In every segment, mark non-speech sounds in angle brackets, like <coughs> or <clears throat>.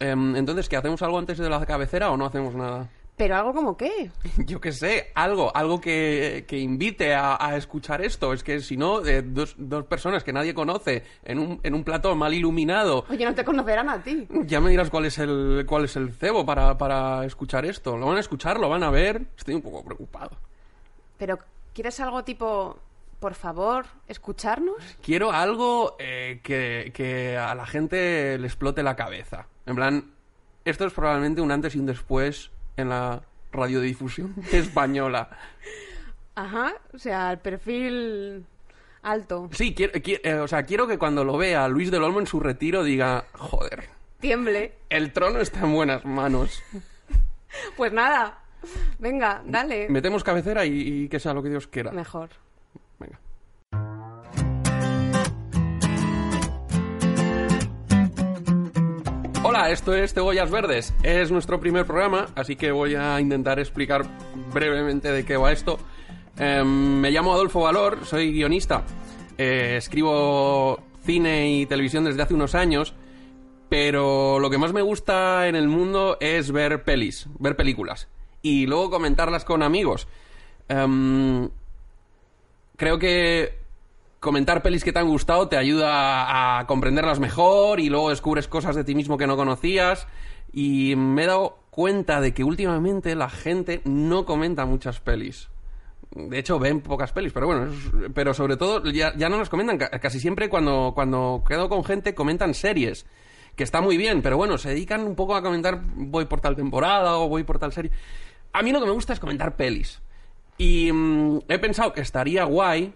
Em, entonces, ¿qué hacemos algo antes de la cabecera o no hacemos nada? Pero algo como qué? <laughs> Yo qué sé, algo, algo que, que invite a, a escuchar esto. Es que si no, eh, dos, dos personas que nadie conoce en un, en un plató mal iluminado, Oye, no te conocerán a ti. ya me dirás cuál es el, cuál es el cebo para, para escuchar esto. ¿Lo van a escuchar? ¿Lo van a ver? Estoy un poco preocupado. Pero, ¿quieres algo tipo, por favor, escucharnos? Quiero algo eh, que, que a la gente le explote la cabeza. En plan, esto es probablemente un antes y un después en la radiodifusión <laughs> española. Ajá, o sea, el perfil alto. Sí, quiero, qui- eh, o sea, quiero que cuando lo vea Luis del Olmo en su retiro diga, joder, Tiemble. el trono está en buenas manos. <laughs> Pues nada, venga, dale. Metemos cabecera y, y que sea lo que Dios quiera. Mejor. Hola, esto es Cebollas Verdes. Es nuestro primer programa, así que voy a intentar explicar brevemente de qué va esto. Em, me llamo Adolfo Valor, soy guionista. Eh, escribo cine y televisión desde hace unos años, pero lo que más me gusta en el mundo es ver pelis, ver películas y luego comentarlas con amigos. Em, creo que comentar pelis que te han gustado te ayuda a, comprenderlas mejor y luego descubres cosas de ti mismo que no conocías. Y me he dado cuenta de que últimamente la gente no comenta muchas pelis. De hecho, ven pocas pelis, pero bueno, pero sobre todo ya, ya no las comentan. Ca- Casi siempre cuando, cuando quedo con gente comentan series, que está muy bien, pero bueno, se dedican un poco a comentar voy por tal temporada o voy por tal serie. A mí lo que me gusta es comentar pelis. Y mm, he pensado que estaría guay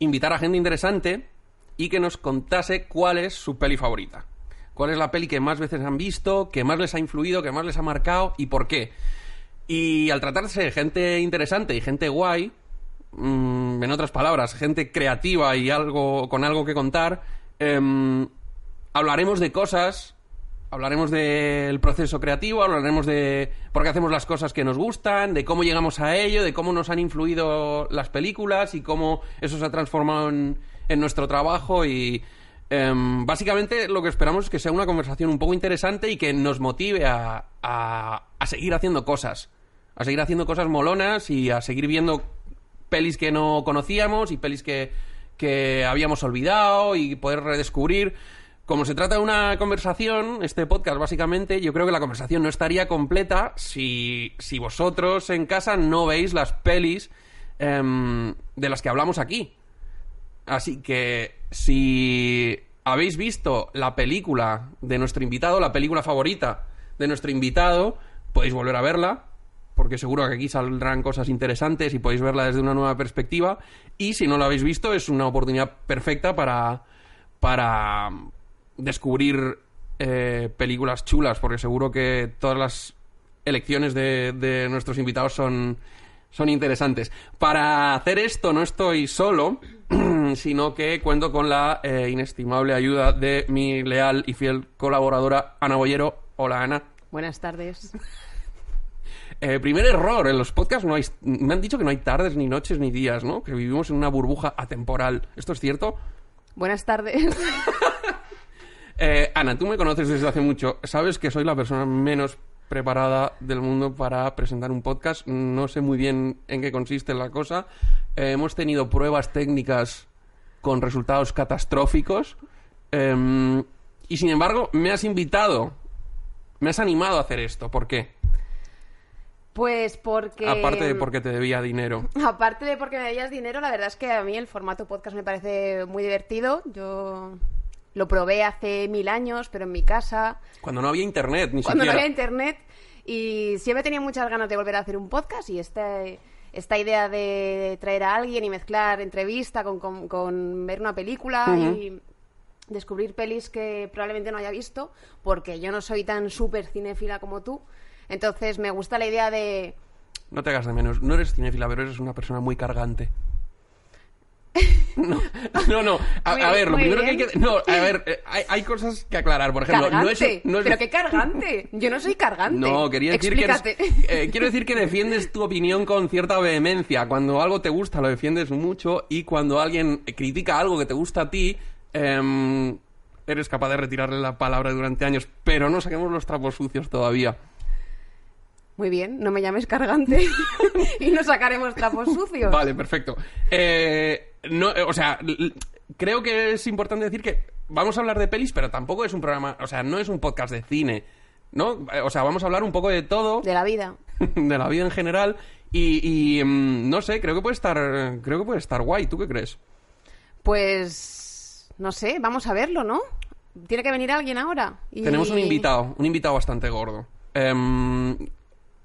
invitar a gente interesante y que nos contase cuál es su peli favorita. ¿Cuál es la peli que más veces han visto, que más les ha influido, que más les ha marcado y por qué? Y al tratarse de gente interesante y gente guay, mm, en otras palabras, gente creativa y algo con algo que contar, em, hablaremos de cosas, hablaremos del proceso creativo, hablaremos de por qué hacemos las cosas que nos gustan, de cómo llegamos a ello, de cómo nos han influido las películas y cómo eso se ha transformado en, en nuestro trabajo y em, básicamente lo que esperamos es que sea una conversación un poco interesante y que nos motive a, a- a seguir haciendo cosas, a seguir haciendo cosas molonas y a seguir viendo pelis que no conocíamos y pelis que, que habíamos olvidado y poder redescubrir. Como se trata de una conversación, este podcast básicamente, yo creo que la conversación no estaría completa si, si vosotros en casa no veis las pelis em, de las que hablamos aquí. Así que si habéis visto la película de nuestro invitado, la película favorita de nuestro invitado, podéis volver a verla, porque seguro que aquí saldrán cosas interesantes y podéis verla desde una nueva perspectiva. Y si no la habéis visto, es una oportunidad perfecta para, para descubrir eh, películas chulas, porque seguro que todas las elecciones de, de nuestros invitados son, son interesantes. Para hacer esto no estoy solo, <clears throat> sino que cuento con la eh, inestimable ayuda de mi leal y fiel colaboradora Ana Boyero. Hola Ana. Buenas tardes. <laughs> Eh, primer error, en los podcasts no hay... Me han dicho que no hay tardes, ni noches, ni días, ¿no? Que vivimos en una burbuja atemporal. ¿Esto es cierto? Buenas tardes. <laughs> Eh, Ana, tú me conoces desde hace mucho. Sabes que soy la persona menos preparada del mundo para presentar un podcast. No sé muy bien en qué consiste la cosa. Eh, hemos tenido pruebas técnicas con resultados catastróficos. Em, y sin embargo, me has invitado. Me has animado a hacer esto. ¿Por qué? Pues porque... Aparte de porque te debía dinero. <laughs> Aparte de porque me debías dinero, la verdad es que a mí el formato podcast me parece muy divertido. Yo lo probé hace mil años, pero en mi casa, Cuando no había internet, ni cuando no siquiera. había internet, y siempre tenía muchas ganas de volver a hacer un podcast y este, esta idea de traer a alguien y mezclar entrevista con, con- con ver una película y, descubrir pelis que probablemente no haya visto, porque yo no soy tan súper cinéfila como tú. Entonces me gusta la idea de... No te hagas de menos. No eres cinéfila, pero eres una persona muy cargante. No, no, no. A, Muy a ver, lo primero que hay que... No, a ver, <laughs> eh, hay, hay cosas que aclarar. Por ejemplo, no es... ¡Cargante! no es- ¿Pero qué cargante? Yo no soy cargante. No, quería decir que eres- eh, quiero decir que defiendes tu opinión con cierta vehemencia. Cuando algo te gusta, lo defiendes mucho. Y cuando alguien critica algo que te gusta a ti, em, eres capaz de retirarle la palabra durante años. Pero no saquemos los trapos sucios todavía. Muy bien, no me llames cargante <laughs> y no sacaremos trapos sucios. Vale, perfecto. Eh, no, eh, o sea, creo que es importante decir que vamos a hablar de pelis, pero tampoco es un programa, o sea, no es un podcast de cine, ¿no? Eh, O sea, vamos a hablar un poco de todo, De la vida. <laughs> de la vida en general y, y, mm, no sé, creo que puede estar, creo que puede estar guay. ¿Tú qué crees? Pues no sé, vamos a verlo, ¿no? Tiene que venir alguien ahora. y- Tenemos un invitado, un invitado bastante gordo. Em,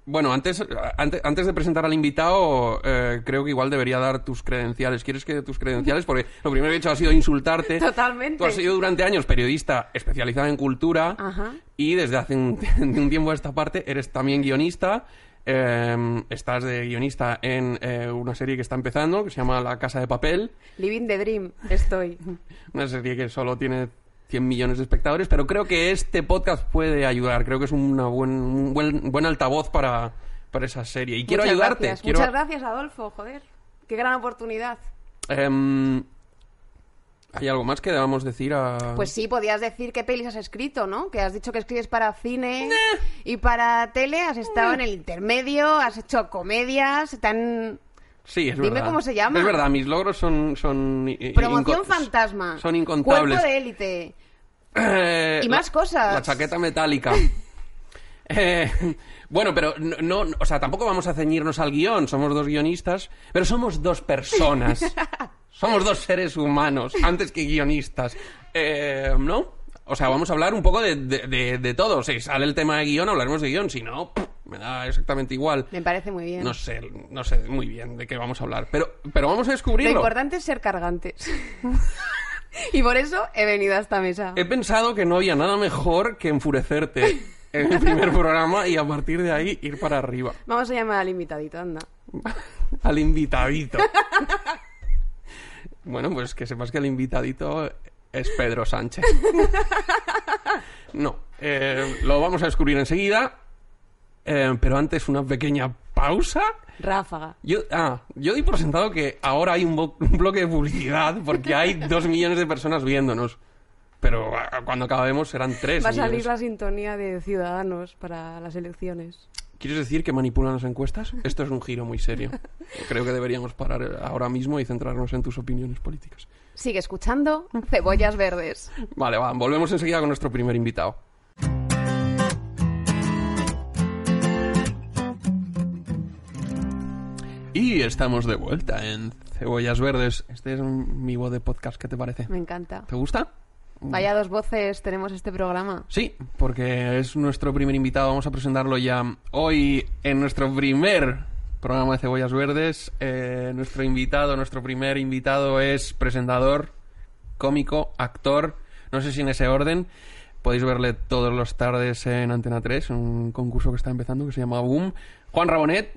bueno, antes, antes, antes de presentar al invitado, eh, creo que igual debería dar tus credenciales. ¿Quieres que tus credenciales? Porque lo primero que he hecho ha sido insultarte. Totalmente. Tú has sido durante años periodista especializada en cultura Ajá. y desde hace <laughs> un tiempo a esta parte eres también guionista. Em, estás de guionista en eh, una serie que está empezando, que se llama La Casa de Papel. Living the Dream, estoy. <laughs> Una serie que solo tiene 100 millones de espectadores, pero creo que este podcast puede ayudar. Creo que es una buen, un buen, buen altavoz para, para esa serie. Y quiero ayudarte. gracias. Quiero, Muchas gracias, Adolfo, joder. Qué gran oportunidad. Em, ¿Hay algo más que debamos decir a...? Pues sí, podías decir qué pelis has escrito, ¿no? Que has dicho que escribes para cine y para tele, has estado en el intermedio, has hecho comedias, tan... Sí, es dime verdad. cómo se llama. Es verdad, mis logros son... son Promoción fantasma. Son incontables. Cuerpo de élite. Eh, Y la- más cosas. La chaqueta metálica. <laughs> Eh, bueno, pero no, no- o sea, tampoco vamos a ceñirnos al guion. Somos dos guionistas, pero somos dos personas. <laughs> somos dos seres humanos, antes que guionistas. Eh, ¿No? O sea, vamos a hablar un poco de, de, de- de todo. Si sale el tema de guion, hablaremos de guion. Si no, pff, me da exactamente igual. Me parece muy bien. No sé, no sé muy bien de qué vamos a hablar. Pero, pero vamos a Lo descubrirlo. importante es ser cargantes. <laughs> y por eso he venido a esta mesa. He pensado que no había nada mejor que enfurecerte en el primer programa y a partir de ahí ir para arriba. Vamos a llamar al invitadito, anda. <laughs> Al invitadito. <laughs> Bueno, pues que sepas que el invitadito es Pedro Sánchez. No, eh, lo vamos a descubrir enseguida. Eh, pero antes una pequeña pausa. Ráfaga. Yo, ah, yo doy por sentado que ahora hay <laughs> un, bloque de publicidad porque hay dos millones de personas viéndonos. Pero ah, cuando acabemos serán tres Va a salir la sintonía de Ciudadanos para las elecciones. ¿Quieres decir que manipulan las encuestas? Esto es un giro muy serio. <laughs> Creo que deberíamos parar ahora mismo y centrarnos en tus opiniones políticas. Sigue escuchando Cebollas Verdes. Vale, va, volvemos enseguida con nuestro primer invitado. Y estamos de vuelta en Cebollas Verdes. Este es un- mi voz de podcast, ¿qué te parece? Me encanta. ¿Te gusta? Vaya dos voces tenemos este programa. Sí, porque es nuestro primer invitado. Vamos a presentarlo ya hoy en nuestro primer programa de Cebollas Verdes. Eh, nuestro invitado, nuestro primer invitado es presentador, cómico, actor. No sé si en ese orden. Podéis verle todas las tardes en Antena 3, un concurso que está empezando que se llama Boom. Juan Rabonet.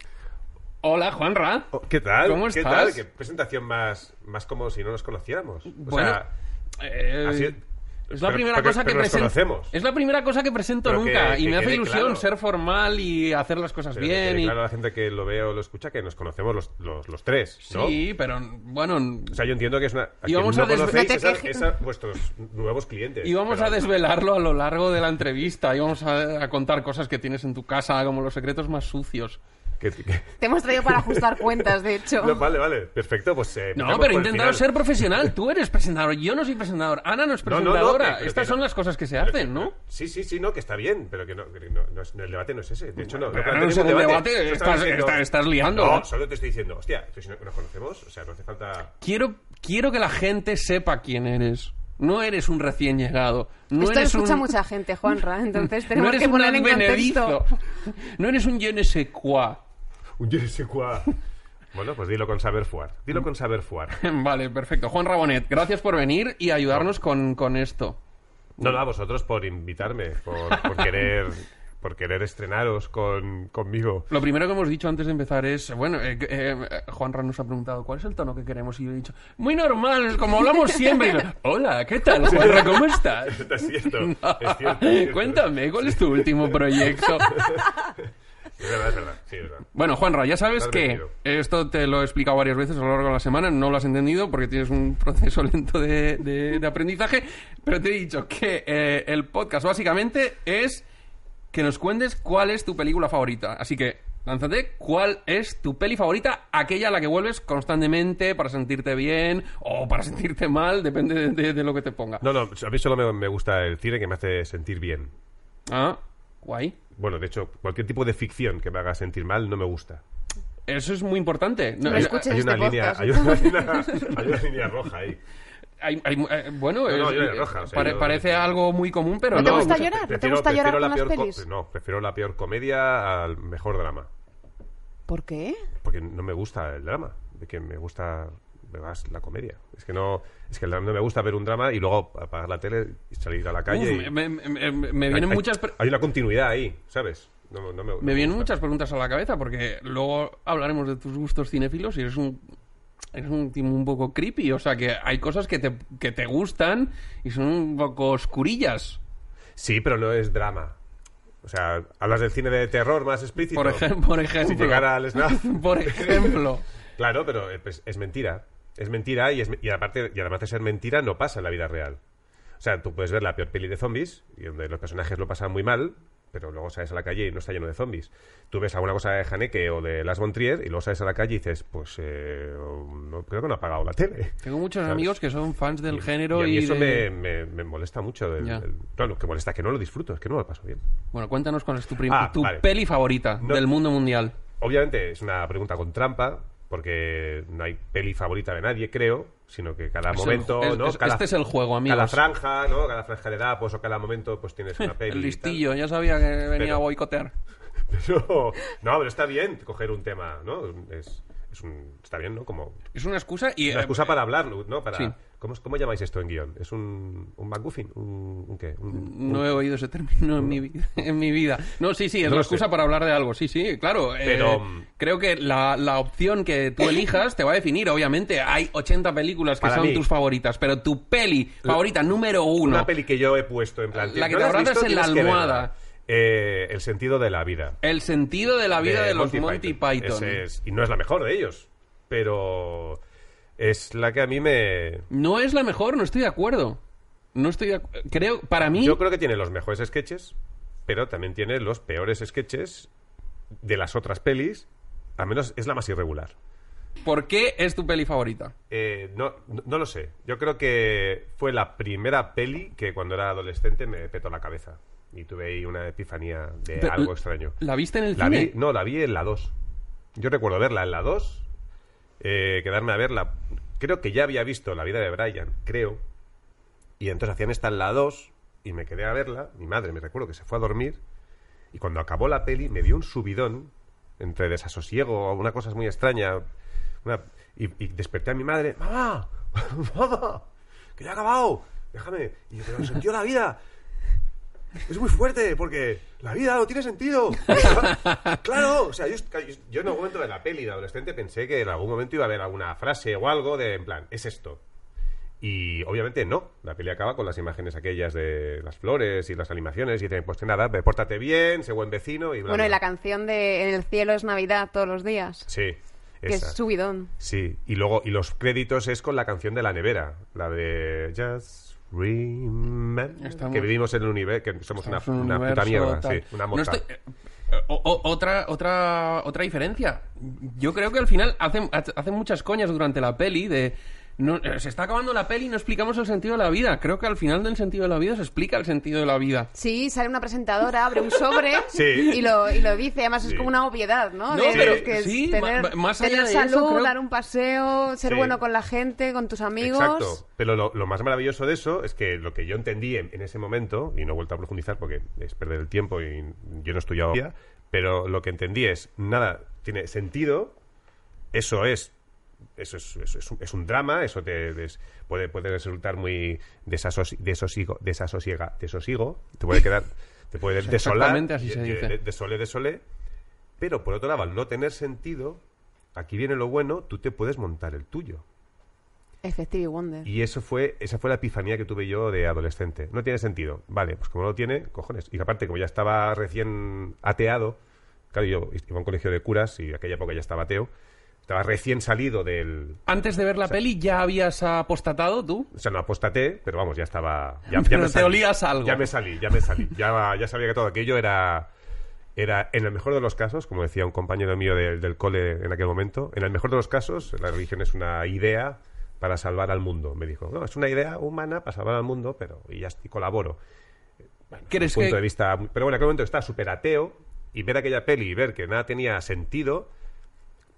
Hola, Juanra. Oh, ¿Qué tal? ¿Cómo ¿Qué estás? tal? Qué presentación más, más como si no nos conociéramos. O Bueno, sea, Eh, así- es la pero- primera pero- cosa que pero presento. Es la primera cosa que presento Pero que- nunca y que me hace ilusión claro. ser formal y hacer las cosas pero que bien. quede y- claro a la gente que lo ve o lo escucha que nos conocemos los, los, los tres, ¿no? Sí, pero bueno, O sea, yo entiendo que es una... A Y vamos no a des- conocéis No te es a- vuestros nuevos clientes. íbamos pero- a desvelarlo a lo largo de la entrevista. Íbamos a, a contar cosas que tienes en tu casa, como los secretos más sucios. Que- que- Te hemos traído para ajustar cuentas, de hecho. <laughs> No, vale, vale, perfecto, pues... eh, No, pero he intentado ser profesional. Tú eres presentador, yo no soy presentador. Ana no es No, no, no, presentadora. Estas que son no- las cosas que se hacen, ¿no? Sí, sí, sí, no, que está bien, pero que no, que no- no es- el debate no es ese. De hecho, no. Pero no no es el debate, estás- estamos diciendo- estás- estás liando, No, ¿no? solo te estoy diciendo, hostia, que si no- nos conocemos, o sea, no hace falta... Quiero, quiero que la gente sepa quién eres. No eres un recién llegado. No Esto lo eres escucha un... mucha gente, Juanra, entonces <laughs> no tenemos eres que un poner en contexto. No eres un je ne sais quoi. Un je ne sais quoi. Bueno, pues dilo con saber fuar. Dilo con saber fuar. <laughs> Vale, perfecto. Juan Rabonet, gracias por venir y ayudarnos con, con esto. No, no, a vosotros por invitarme, por, por <laughs> querer por querer estrenaros con, conmigo. Lo primero que hemos dicho antes de empezar es, bueno, eh, eh, nos ha preguntado cuál es el tono que queremos y yo he dicho, muy normal, como hablamos siempre. Yo, <laughs> Hola, ¿qué tal, Juanra? ¿Cómo estás? Es cierto, es cierto, es cierto. Cuéntame, ¿cuál es tu último proyecto? Es verdad, es verdad, sí, es verdad. Bueno, Juanra, ya sabes que esto te lo he explicado varias veces a lo largo de la semana, no lo has entendido porque tienes un proceso <laughs> lento de, de- de aprendizaje, pero te he dicho que eh, el podcast básicamente es que nos cuentes cuál es tu película favorita. Así que, lánzate, ¿cuál es tu peli favorita? Aquella a la que vuelves constantemente para sentirte bien o para sentirte mal, <laughs> depende de, de- de lo que te ponga. No, no, a mí solo me, me gusta el cine que me hace sentir bien. Ah, guay. Bueno, de hecho, cualquier tipo de ficción que me haga sentir mal no me gusta. Eso es muy importante. No, eh, escuches Hay una, este línea, hay, una línea, hay una línea roja ahí. hay- hay- eh, bueno, No, no, es- yo era roja, o sea, pare- yo- parece algo muy común, pero ¿No te gusta llorar? ¿No te Prefiero- gusta llorar prefiero con la las pelis? No, prefiero la peor comedia al mejor drama. ¿Por qué? Porque no me gusta el drama. De que me gusta más la comedia. Es que no, es que no me gusta ver un drama y luego apagar la tele y salir a la calle. Uf, y- me, me- me- me hay, vienen hay- muchas hay una continuidad ahí, ¿sabes? No, no me, no me vienen muchas preguntas a la cabeza porque luego hablaremos de tus gustos cinéfilos y eres un eres un tipo un poco creepy, o sea que hay cosas que te, que te gustan y son un poco oscurillas. Sí, pero no es drama. O sea, hablas del cine de terror más explícito. Por, por ejemplo. Sin llegar al snap. <laughs> Por ejemplo. Claro, pero eh, pues, es mentira. Es mentira y, es, y, aparte, y además de ser mentira, no pasa en la vida real. O sea, tú puedes ver la peor peli de zombies, y donde los personajes lo pasan muy mal, pero luego sales a la calle y no está lleno de zombies. Tú ves alguna cosa de Haneke o de Las von Trier y luego sales a la calle y dices, pues eh, no, creo que no ha apagado la tele. Tengo muchos ¿Sabes? amigos que son fans del Y- género y, a mí y, eso de- me, me- me molesta mucho. del- claro, que molesta, que no lo disfruto, es que no lo paso bien. Bueno, cuéntanos cuál es tu, prim- Ah, tu vale. peli favorita No- del mundo mundial. Obviamente es una pregunta con trampa, porque no hay peli favorita de nadie, creo, sino que cada Es el- momento, ¿no? es- Cada- este es el juego, amigos. Cada franja, ¿no? Cada franja de edad, pues o cada momento, pues tienes una <laughs> peli. El listillo, ya sabía que venía Pero- a boicotear. <laughs> Pero, no, pero está bien coger un tema, ¿no? Es, es un, está bien, ¿no? Como Es una excusa y... una eh, excusa para hablar, ¿no? Para, sí. ¿Cómo, ¿Cómo llamáis esto en guion? ¿Es un, un MacGuffin? ¿Un, un qué? Un- No he oído ese término en mi, en mi vida. No, sí, sí, es No excusa sé. para hablar de algo. Sí, sí, claro. eh, Pero, mm, creo que la, la opción que tú <coughs> elijas te va a definir. Obviamente, hay 80 películas que Para son mí- tus favoritas, pero tu peli favorita número uno. Una peli que yo he puesto en plan... La que ¿no te abrazas en la almohada. Eh, el sentido de la vida. El sentido de la vida de, los Monty, Python. Es- y no es la mejor de ellos, pero es la que a mí me... No es la mejor, no estoy de acuerdo. No estoy de Creo, para mí. Yo creo que tiene los mejores sketches, pero también tiene los peores sketches de las otras pelis. Al menos es la más irregular. ¿Por qué es tu peli favorita? Eh, no, no, lo sé. Yo creo que fue la primera peli que cuando era adolescente me petó la cabeza. Y tuve ahí una epifanía de algo extraño. ¿La viste en el La cine? vi, no, la vi en la 2. Yo recuerdo verla en la 2, eh, quedarme a verla. Creo que ya había visto La vida de Brian, creo. Y entonces hacían esta en la 2 y me quedé a verla. Mi madre, me recuerdo que se fue a dormir. Y cuando acabó la peli me dio un subidón entre desasosiego, una cosa muy extraña. una- y, y desperté a mi madre. ¡Mamá! <laughs> ¡Mamá! ¡Que ya ha acabado! Déjame. Y yo, pero la vida. Es muy fuerte, porque la vida no tiene sentido. <laughs> claro, o sea, yo, yo en algún momento de la peli de adolescente pensé que en algún momento iba a haber alguna frase o algo de, en plan, es esto. Y obviamente no. La peli acaba con las imágenes aquellas de las flores y las animaciones y dicen, pues nada, pórtate bien, sé buen vecino y bla, Bueno, y la canción de En el cielo es Navidad todos los días. Sí, Que es subidón. Sí, y luego, y los créditos es con la canción de la nevera, la de Just Remember, Estamos- que vivimos en un universo, que somos una, Es un una puta mierda, sí, una No estoy- eh, o- o- otra, otra, otra diferencia. Yo creo que al final hacen, hacen muchas coñas durante la peli de... no, eh, se está acabando la peli y no explicamos el sentido de la vida. Creo que al final del sentido de la vida se explica el sentido de la vida. Sí, sale una presentadora, abre un sobre <laughs> Sí. y, lo, y lo dice. Además, es como una obviedad, ¿no? No, De- pero que es sí, tener, más tener eso, salud, creo- dar un paseo, ser Sí. bueno con la gente, con tus amigos. Exacto. Pero lo, lo más maravilloso de eso es que lo que yo entendí en, en ese momento, y no he vuelto a profundizar porque es perder el tiempo y yo no he estudiado, pero lo que entendí es, nada, tiene sentido eso es eso es, eso es, un, es un drama, eso te des- puede, puede resultar muy desasosi- desosigo, desasosiega, desosigo, te puede quedar, te puede <laughs> desolar, Exactamente así se de- dice. de- desolé, desolé, pero por otro lado, al no tener sentido, aquí viene lo bueno, tú te puedes montar el tuyo. Effective Wonder. Y eso fue, esa fue la epifanía que tuve yo de adolescente. No tiene sentido. Vale, pues como no lo tiene, cojones. Y aparte, como ya estaba recién ateado, claro, yo iba a un colegio de curas y aquella época ya estaba ateo, estaba recién salido del... Antes de ver la peli, ¿ya habías apostatado tú? O sea, no apostaté, pero vamos, ya estaba... Ya, <laughs> me te salí. olías algo. Ya me salí, ya me salí. Ya, ya sabía que todo aquello era... Era, en el mejor de los casos, como decía un compañero mío de- del cole en aquel momento, en el mejor de los casos, la religión es una idea para salvar al mundo. Me dijo, no, es una idea humana para salvar al mundo, pero y ya y colaboro. ¿Crees punto que de vista. Pero bueno, en aquel momento estaba súper ateo y ver aquella peli y ver que nada tenía sentido,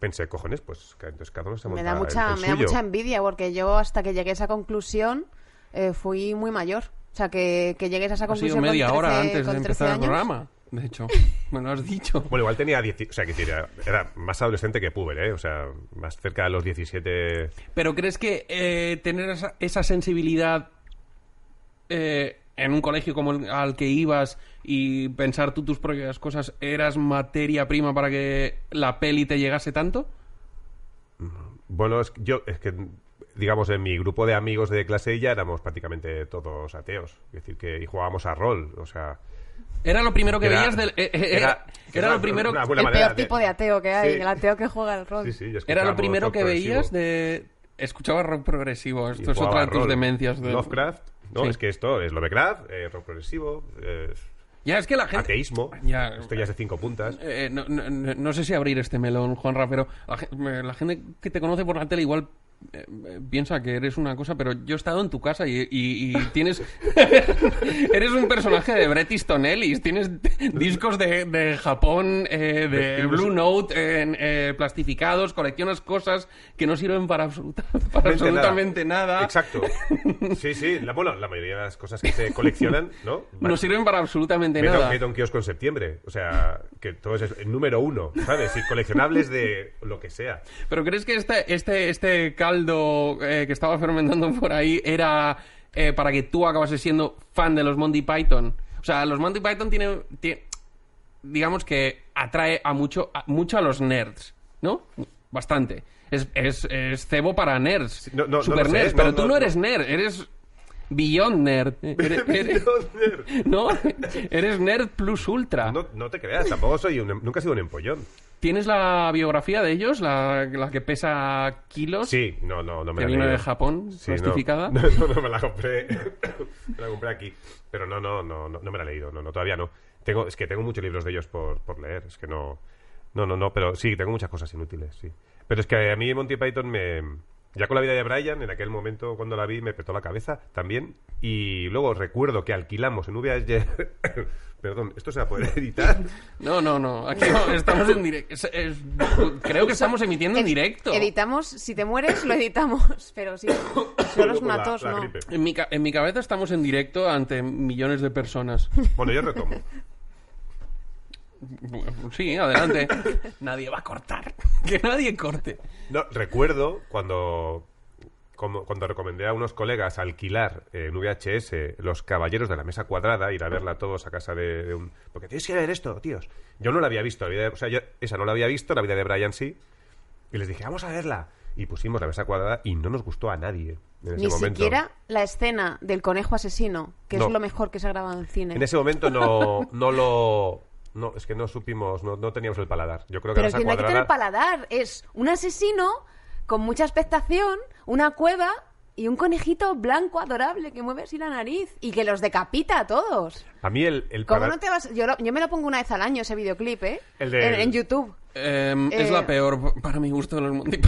pensé, cojones, pues que entonces cada uno se Me monta da el- mucha, el me da mucha envidia porque yo hasta que llegué a esa conclusión eh, fui muy mayor. O sea, que, que llegues a esa ha sido conclusión media con 13, hora antes de con 13 empezar el programa? De hecho, <laughs> me lo has dicho. Bueno, igual tenía 10, o sea, que era, era más adolescente que puber, ¿eh? O sea, más cerca de los 17. Pero ¿crees que eh, tener esa, esa sensibilidad eh, en un colegio como el al que ibas y pensar tú tus propias cosas eras materia prima para que la peli te llegase tanto? Bueno, es que yo, es que, digamos, en mi grupo de amigos de clase ya éramos prácticamente todos ateos. Es decir, que y jugábamos a rol, o sea. Era lo primero que Era- veías del... eh, eh, era, era- era era lo primero... una buena El peor tipo de ateo que hay, Sí. el ateo que juega al rol. Sí, sí, yo Era lo primero que veías de... Escuchaba rock progresivo. Esto es otra de tus demencias. De... Lovecraft, no, Sí. es que esto es Lovecraft, eh, rock progresivo, eh, Ya, es que la gente... ateísmo. Ya. Esto ya es de cinco puntas. Eh, no, no- no- no sé si abrir este melón, Juanra, pero la gente que te conoce por la tele igual eh, eh, piensa que eres una cosa, pero yo he estado en tu casa y, y- y tienes... <laughs> eres un personaje de Bret Easton Ellis, tienes discos de, de Japón, eh, de Blue Note eh, plastificados, coleccionas cosas que no sirven para, absoluta- para absolutamente nada. Exacto. Sí, sí. La, bueno, la mayoría de las cosas que se coleccionan, ¿no? No sirven para absolutamente Meta, nada. meta un kiosco en septiembre. O sea, que todo es el número uno, ¿sabes? Y coleccionables de lo que sea. ¿Pero crees que este, este, este caldo eh, que estaba fermentando <laughs> por ahí era eh, para que tú acabases siendo fan de los Monty Python? O sea, los Monty Python tienen... tie- digamos que atrae a mucho, a, mucho a los nerds, ¿no? Bastante. Es, es, es cebo para nerds. no, no, no super nerds. pero tú no, eres nerd, eres... Beyond nerd. <laughs> Eres- eres- <laughs> ¿No? Eres nerd plus ultra. No, no te creas, tampoco soy un, nunca he sido un empollón. ¿Tienes la biografía de ellos? La, la que pesa kilos. Sí, no, no, no me Que la vino leído. de Japón, Sí, no. plastificada. <laughs> No, no, no, me la compré. <coughs> me la compré aquí. Pero no, no, no, no, no me la he leído. No, no, todavía no. Tengo, es que tengo muchos libros de ellos por, por leer. Es que no. No, no, no, pero sí, tengo muchas cosas inútiles, sí. Pero es que a mí Monty Python me. Ya con la vida de Brian, en aquel momento cuando la vi, me petó la cabeza también. Y luego recuerdo que alquilamos en VHS. <laughs> Perdón, ¿esto se va a poder editar? No, no, no. Aquí no, estamos en directo. Es- es- creo que estamos emitiendo en directo. Editamos, si te mueres, lo editamos. Pero sí, solo es Con una la- tos, la ¿no? En mi, en mi cabeza estamos en directo ante millones de personas. Bueno, yo retomo. Sí, adelante. <laughs> Nadie va a cortar. <laughs> Que nadie corte. No, recuerdo cuando, como- cuando recomendé a unos colegas alquilar eh, en VHS Los Caballeros de la Mesa Cuadrada, ir a verla todos a casa de, de un... Porque tienes que ver esto, tíos. Yo no la había visto, la vida de- o sea, yo esa no la había visto, la vida de Brian sí. Y les dije, vamos a verla. Y pusimos la Mesa Cuadrada y no nos gustó a nadie en ese Ni momento. siquiera la escena del conejo asesino, que No. es lo mejor que se ha grabado en cine. En ese momento no, no lo... No, es que no supimos, no, no teníamos el paladar. Yo creo que Pero que no hay que Cuadrada... tener paladar. Es un asesino con mucha expectación, una cueva y un conejito blanco adorable que mueve así la nariz y que los decapita a todos. A mí el, el ¿Cómo no te vas...? Yo, lo- yo me lo pongo una vez al año, ese videoclip, ¿eh? El de- en, en YouTube. Em, Es Eh, la peor para mi gusto de los Monty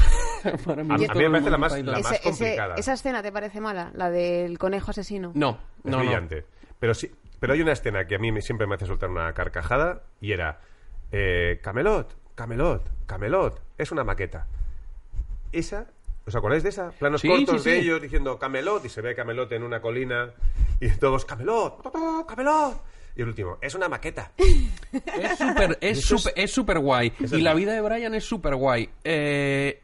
Para mi A mí- gusto a mí me parece la más- la Ese- complicada. esa escena te parece mala, la del conejo asesino. No, Es no, no. brillante. Pero sí, pero hay una escena que a mí me- siempre me hace soltar una carcajada y era eh, Camelot, Camelot, Camelot. Es una maqueta. Esa, ¿os acordáis de esa? Planos Sí, cortos sí, de sí. ellos diciendo Camelot y se ve Camelot en una colina y todos Camelot, pa, pa, Camelot. Y el último, es una maqueta. Es súper es Eso es- súper- es súper guay. Y la vida de Brian es súper guay. Eh,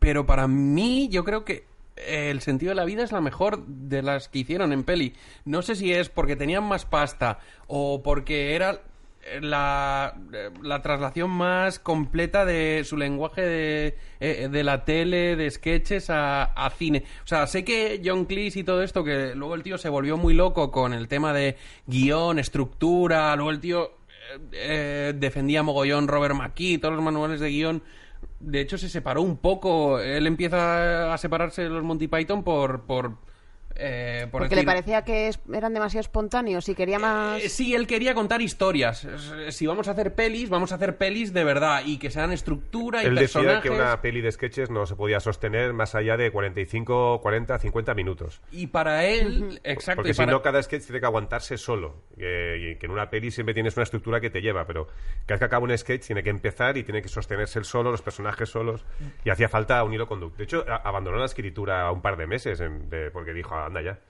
pero para mí, yo creo que el sentido de la vida es la mejor de las que hicieron en peli. No sé si es porque tenían más pasta o porque era eh, la, eh, la traslación más completa de su lenguaje de, eh, de la tele, de sketches a, a cine. O sea, sé que John Cleese y todo esto, que luego el tío se volvió muy loco con el tema de guion, estructura, luego el tío eh, defendía mogollón Robert McKee, todos los manuales de guion. De hecho, se separó un poco. Él empieza a separarse de los Monty Python por... por eh, por Porque le parecía que es- eran demasiado espontáneos y quería más... eh, Sí, él quería contar historias. Si vamos a hacer pelis, vamos a hacer pelis de verdad y que sean estructura y Él decía personajes. que una peli de sketches no se podía sostener más allá de 45, 40, 50 minutos. Y para él, exacto. Porque si para- no, cada sketch tiene que aguantarse solo. Eh, y que en una peli siempre tienes una estructura que te lleva, pero cada vez que acaba un sketch tiene que empezar y tiene que sostenerse solo, los personajes solos. Y hacía falta un hilo conductor. De hecho, a- abandonó la escritura un par de meses en- de- porque dijo,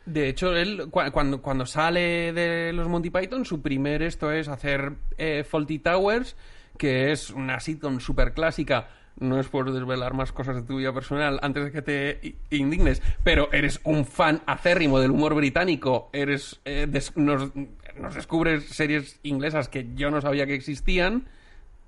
De hecho, él cua- cuando, cuando sale de los Monty Python, su primer esto es hacer eh, Faulty Towers, que es una sitcom súper clásica. No es por desvelar más cosas de tu vida personal antes de que te indignes, pero eres un fan acérrimo del humor británico. Eres eh, nos, nos descubres series inglesas que yo no sabía que existían.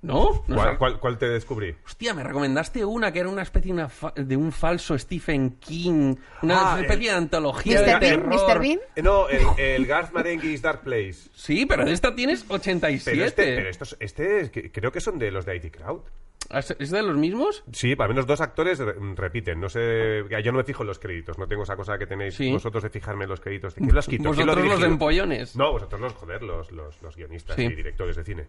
¿No? ¿No ¿Cuál, sabes? cuál- cuál te descubrí? Hostia, me recomendaste una que era una especie de, una fa- de un falso Stephen King, una Ah, especie de antología ¿Mr. de Bean? terror. ¿Mr. Bean? Eh, no, el, el Garth Marenghi's Dark Place. Sí, pero de esta tienes 87. Pero este, pero estos, este es- que- creo que son de los de IT Crowd. ¿Es es de los mismos? Sí, al menos dos actores re- repiten. No sé, yo no me fijo en los créditos. No tengo esa cosa que tenéis Sí. vosotros de fijarme en los créditos. ¿Quién lo ha escrito? ¿Quién lo Vosotros los empollones. No, vosotros los, joder, los, los, los guionistas Sí. y directores de cine.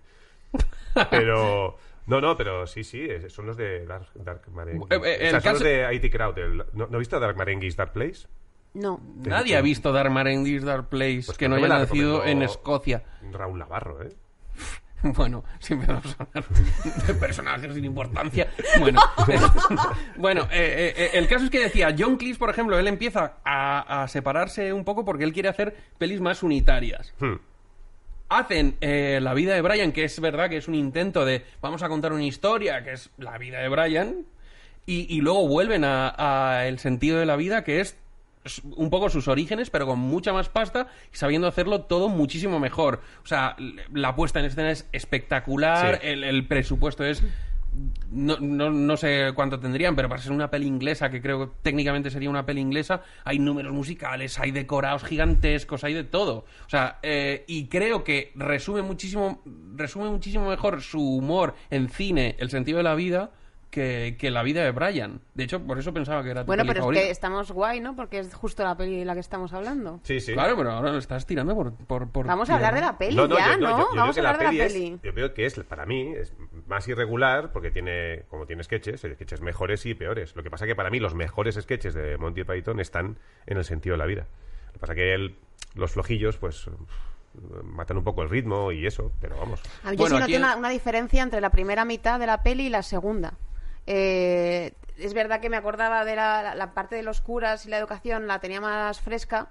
<laughs> Pero, no, no, pero sí, sí, son los de Dark, Dark Marenghi. Eh, eh, el o sea, son los de IT Crowd. el- ¿no, ¿no has visto Dark Marenghi's Dark Place? No. Nadie ha visto Dark Marenghi's Dark Place Pues que no haya nacido en Escocia. Raúl Navarro, ¿eh? <laughs> Bueno, si empezamos a hablar de personajes sin importancia. <laughs> Bueno, bueno eh, eh, el caso es que decía, John Cleese, por ejemplo, él empieza a, a separarse un poco porque él quiere hacer pelis más unitarias. Hmm. Hacen eh, la vida de Brian, que es verdad que es un intento de vamos a contar una historia, que es la vida de Brian, y, y luego vuelven a, a el sentido de la vida, que es un poco sus orígenes, pero con mucha más pasta y sabiendo hacerlo todo muchísimo mejor. O sea, la puesta en escena es espectacular, Sí. el, el presupuesto es... No, no, no sé cuánto tendrían, pero para ser una peli inglesa, que creo que técnicamente sería una peli inglesa, hay números musicales, hay decorados gigantescos, hay de todo. O sea, eh, y creo que resume muchísimo, resume muchísimo mejor su humor en cine, el sentido de la vida, que, que la vida de Brian. De hecho, por eso pensaba que era tu Bueno, peli pero es que estamos guay, ¿no? Porque es justo la peli de la que estamos hablando. Sí, sí. Claro, pero ahora lo estás tirando por... por, por Vamos a hablar de la peli No, no, ya, yo, ¿no? yo- yo Vamos creo a que hablar de la es- peli. yo creo que es, para mí, es más irregular porque tiene, como tiene sketches, hay sketches mejores y peores. Lo que pasa que para mí los mejores sketches de Monty Python están en el sentido de la vida. Lo que pasa que él, los flojillos, pues matan un poco el ritmo y eso, pero vamos. A mí Bueno, yo sí noté el- una, una diferencia entre la primera mitad de la peli y la segunda. Eh, es verdad que me acordaba de la, parte de los curas y la educación, la tenía más fresca,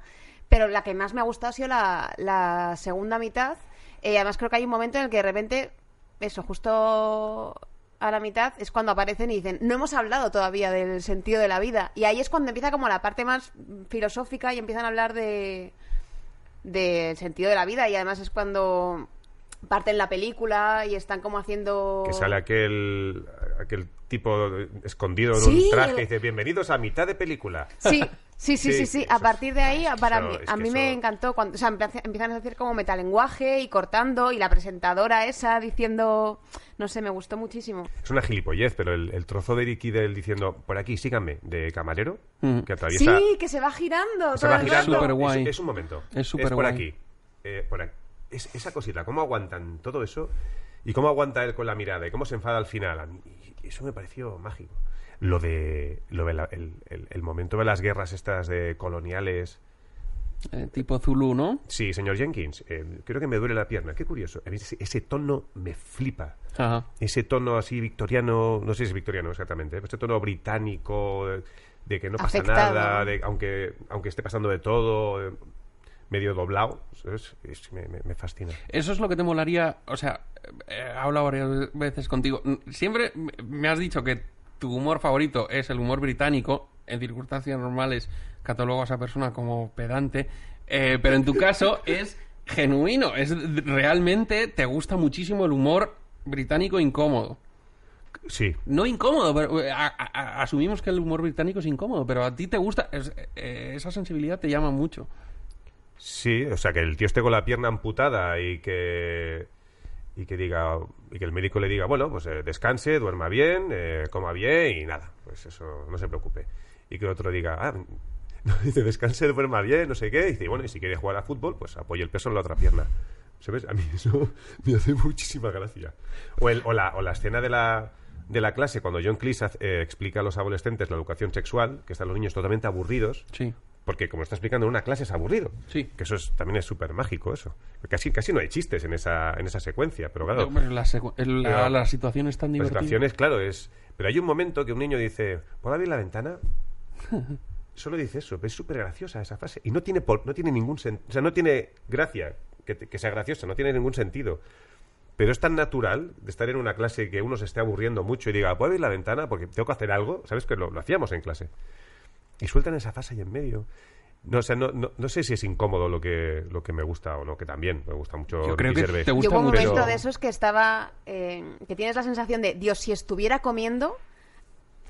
pero la que más me ha gustado ha sido la, la segunda mitad. Eh, además creo que hay un momento en el que de repente, eso, justo a la mitad es cuando aparecen y dicen, no hemos hablado todavía del sentido de la vida. Y ahí es cuando empieza como la parte más filosófica y empiezan a hablar de del sentido de la vida y además es cuando parten la película y están como haciendo Que sale aquel, aquel tipo escondido en Sí, un traje el- y dice, bienvenidos a mitad de película. Sí, sí, sí, <laughs> Sí, sí, A partir de ahí, es- para eso- mí, es a mí me encantó cuando, o sea, empieza- empiezan a hacer como metalenguaje y cortando y la presentadora esa diciendo, no sé, me gustó muchísimo. Es una gilipollez, pero el, el trozo de Ricky del diciendo, por aquí, síganme, de camarero, Mm. que atraviesa... Sí, que se va girando. Se todo va girando. Es, es un momento. Es superguay. por aquí. Eh, por aquí. Es, esa cosita, cómo aguantan todo eso y cómo aguanta él con la mirada y cómo se enfada al final. A mí, eso me pareció mágico. Lo de, lo de la- el, el- el momento de las guerras estas de coloniales. Eh, tipo Zulu, ¿no? Sí, señor Jenkins, eh, creo que me duele la pierna. Qué curioso. A mí ese, ese tono me flipa. Ajá. Ese tono así victoriano, no sé si es victoriano exactamente, pero ese tono británico, de, de que no pasa Afectado. nada, de, aunque, aunque esté pasando de todo. Medio doblado. me, fascina. Eso es lo que te molaría, o sea, eh, he hablado varias veces contigo. Mm, Siempre me- has dicho que tu humor favorito es el humor británico. En circunstancias normales catalogo a esa persona como pedante, eh, pero en tu caso <laughs> es genuino, es realmente te gusta muchísimo el humor británico incómodo. Sí, No incómodo, pero eh, a- a- asumimos que el humor británico es incómodo, pero a ti te gusta, es- esa sensibilidad te llama mucho. Sí, o sea, que el tío esté con la pierna amputada y que y que diga y que el médico le diga, bueno, pues eh, descanse, duerma bien, eh, coma bien y nada, pues eso, no se preocupe. Y que otro diga, ah, no, <laughs> dice, descanse, duerma bien, no sé qué, y dice, bueno, y si quiere jugar a fútbol, pues apoye el peso en la otra pierna. ¿Sabes? A mí <laughs> eso me hace muchísima gracia. O, el, o, la, o la escena de la, de la clase, cuando John Cleese eh, explica a los adolescentes la educación sexual, que están los niños totalmente aburridos, Sí. Porque como está explicando en una clase es aburrido. Sí. Que eso es, también es súper mágico, eso. Casi, casi no hay chistes en esa, en esa secuencia, pero claro, Pero la, secu- la, Pero- la situación es tan la divertida. situación es, claro, es... Pero hay un momento que un niño dice, ¿puedo abrir la ventana? <laughs> Solo dice eso, es súper graciosa esa frase. Y no tiene, pol- no tiene ningún sen- O sea, no tiene gracia que, que sea graciosa, no tiene ningún sentido. Pero es tan natural de estar en una clase que uno se esté aburriendo mucho y diga, ¿puedo abrir la ventana? Porque tengo que hacer algo. ¿Sabes? Que lo, lo hacíamos en clase. Y sueltan esa frase ahí en medio. No, o sea, no, no, no sé si es incómodo lo que, lo que me gusta o no, que también me gusta mucho Yo creo que Gervais. te gusta Yo hubo un momento de esos que estaba. eh, que tienes la sensación de, Dios, si estuviera comiendo,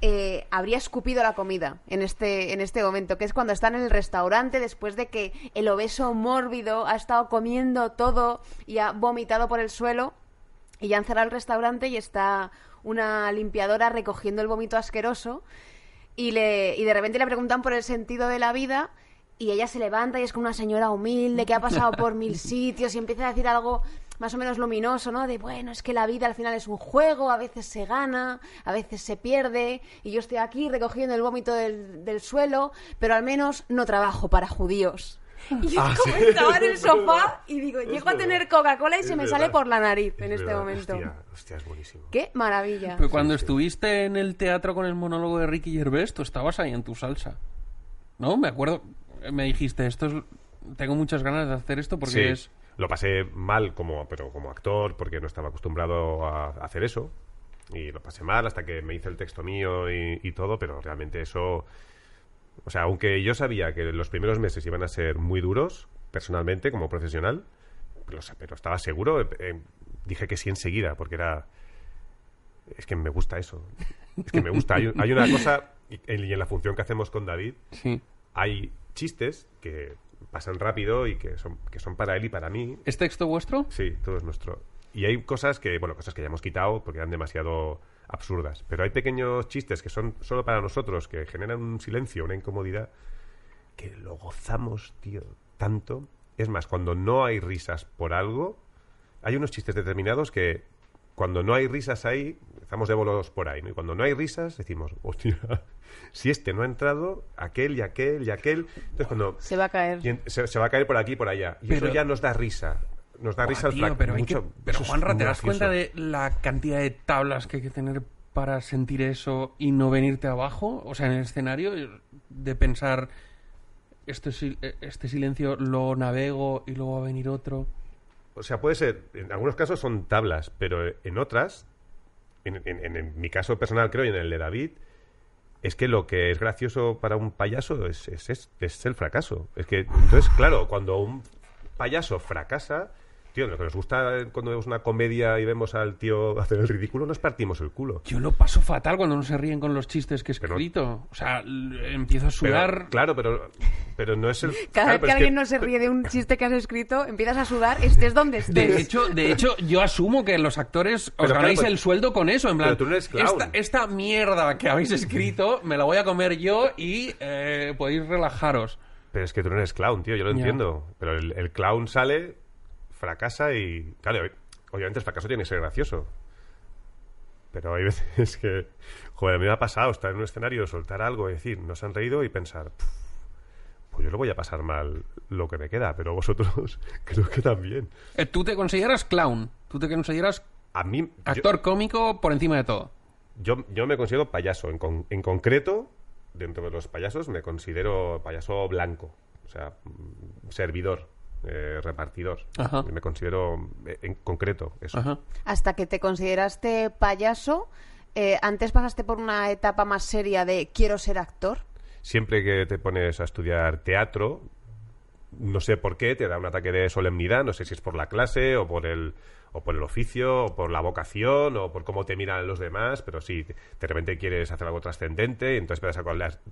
eh, habría escupido la comida en este, en este momento, que es cuando están en el restaurante después de que el obeso mórbido ha estado comiendo todo y ha vomitado por el suelo y ya han cerrado el restaurante y está una limpiadora recogiendo el vómito asqueroso y, le, y de repente le preguntan por el sentido de la vida y ella se levanta y es como una señora humilde que ha pasado por mil <laughs> sitios y empieza a decir algo más o menos luminoso, ¿no? De, bueno, es que la vida al final es un juego, a veces se gana, a veces se pierde y yo estoy aquí recogiendo el vómito del, del suelo, pero al menos no trabajo para judíos. Y yo Ah, como sí. estaba en el <laughs> sofá y digo, Es llego a tener Coca-Cola y Es se me verdad. sale por la nariz en Es este verdad. momento. Hostia, hostia, es buenísimo. ¡Qué maravilla! Pero cuando Sí, sí. estuviste en el teatro con el monólogo de Ricky Gervais, tú estabas ahí en tu salsa. ¿No? Me acuerdo, me dijiste, esto es, tengo muchas ganas de hacer esto porque Sí, es... lo pasé mal como, pero como actor porque no estaba acostumbrado a hacer eso y lo pasé mal hasta que me hice el texto mío y, y todo, pero realmente eso, o sea, aunque yo sabía que los primeros meses iban a ser muy duros personalmente como profesional, pero, pero estaba seguro, eh, dije que sí enseguida porque era, es que me gusta eso, es que me gusta. Hay, un- hay una cosa y en, y en la función que hacemos con David Sí. hay chistes que pasan rápido y que son, que son para él y para mí. ¿Es texto vuestro? Sí, todo es nuestro. Y hay cosas que, bueno, cosas que ya hemos quitado porque eran demasiado absurdas. Pero hay pequeños chistes que son solo para nosotros, que generan un silencio, una incomodidad, que lo gozamos, tío, tanto. Es más, cuando no hay risas por algo, hay unos chistes determinados que cuando no hay risas ahí, estamos de bolos por ahí, ¿no? Y cuando no hay risas, decimos, hostia, si este no ha entrado, aquel y aquel y aquel. Entonces, cuando Se va a caer. y en- se, se va a caer por aquí y por allá. Y Pero- eso ya nos da risa. Nos da risa Buah, tío, frac- pero, mucho- que- pero Juanra, ¿te das cuenta de la cantidad de tablas que hay que tener para sentir eso y no venirte abajo? O sea, en el escenario, de pensar, este, sil- este silencio lo navego y luego va a venir otro. O sea, puede ser, en algunos casos son tablas, pero en otras, en, en- en- en mi caso personal creo y en el de David, es que lo que es gracioso para un payaso es, es, es- es el fracaso. Es que, entonces, claro, cuando un payaso fracasa, tío, lo que nos gusta cuando vemos una comedia y vemos al tío hacer el ridículo, nos partimos el culo. Yo lo paso fatal cuando no se ríen con los chistes que he Pero- escrito. O sea, empiezo a Pero, sudar. claro, pero, pero no es el... Cada claro, vez que alguien no se ríe de un <laughs> chiste que has escrito, empiezas a sudar, estés donde <laughs> estés. De hecho, de hecho, yo asumo que los actores os Pero claro, ganáis pues- el sueldo con eso. En plan, pero tú no eres clown. esta, esta mierda que habéis escrito me la voy a comer yo y eh, podéis relajaros. Pero es que tú no eres clown, tío, yo lo entiendo. Pero el, el clown sale, fracasa y. Claro, obviamente el fracaso tiene que ser gracioso. Pero hay <laughs> veces que. Joder, a mí me ha pasado estar en un escenario, soltar algo, decir, nos han reído y pensar. "Puf, Pues yo lo voy a pasar mal lo que me queda, pero vosotros <laughs> creo que también. Eh, Tú te consideras clown. Tú te consideras A mí. yo- actor cómico por encima de todo. Yo, yo me considero payaso. En, con- en concreto, dentro de los payasos, me considero payaso blanco. O sea, mm, servidor, eh, repartidor. Ajá. Me considero eh, en concreto eso. Ajá. Hasta que te consideraste payaso, eh, antes pasaste por una etapa más seria de quiero ser actor. Siempre que te pones a estudiar teatro, no sé por qué, te da un ataque de solemnidad, no sé si es por la clase o por el o por el oficio, o por la vocación, o por cómo te miran los demás, pero sí, de repente quieres hacer algo trascendente, entonces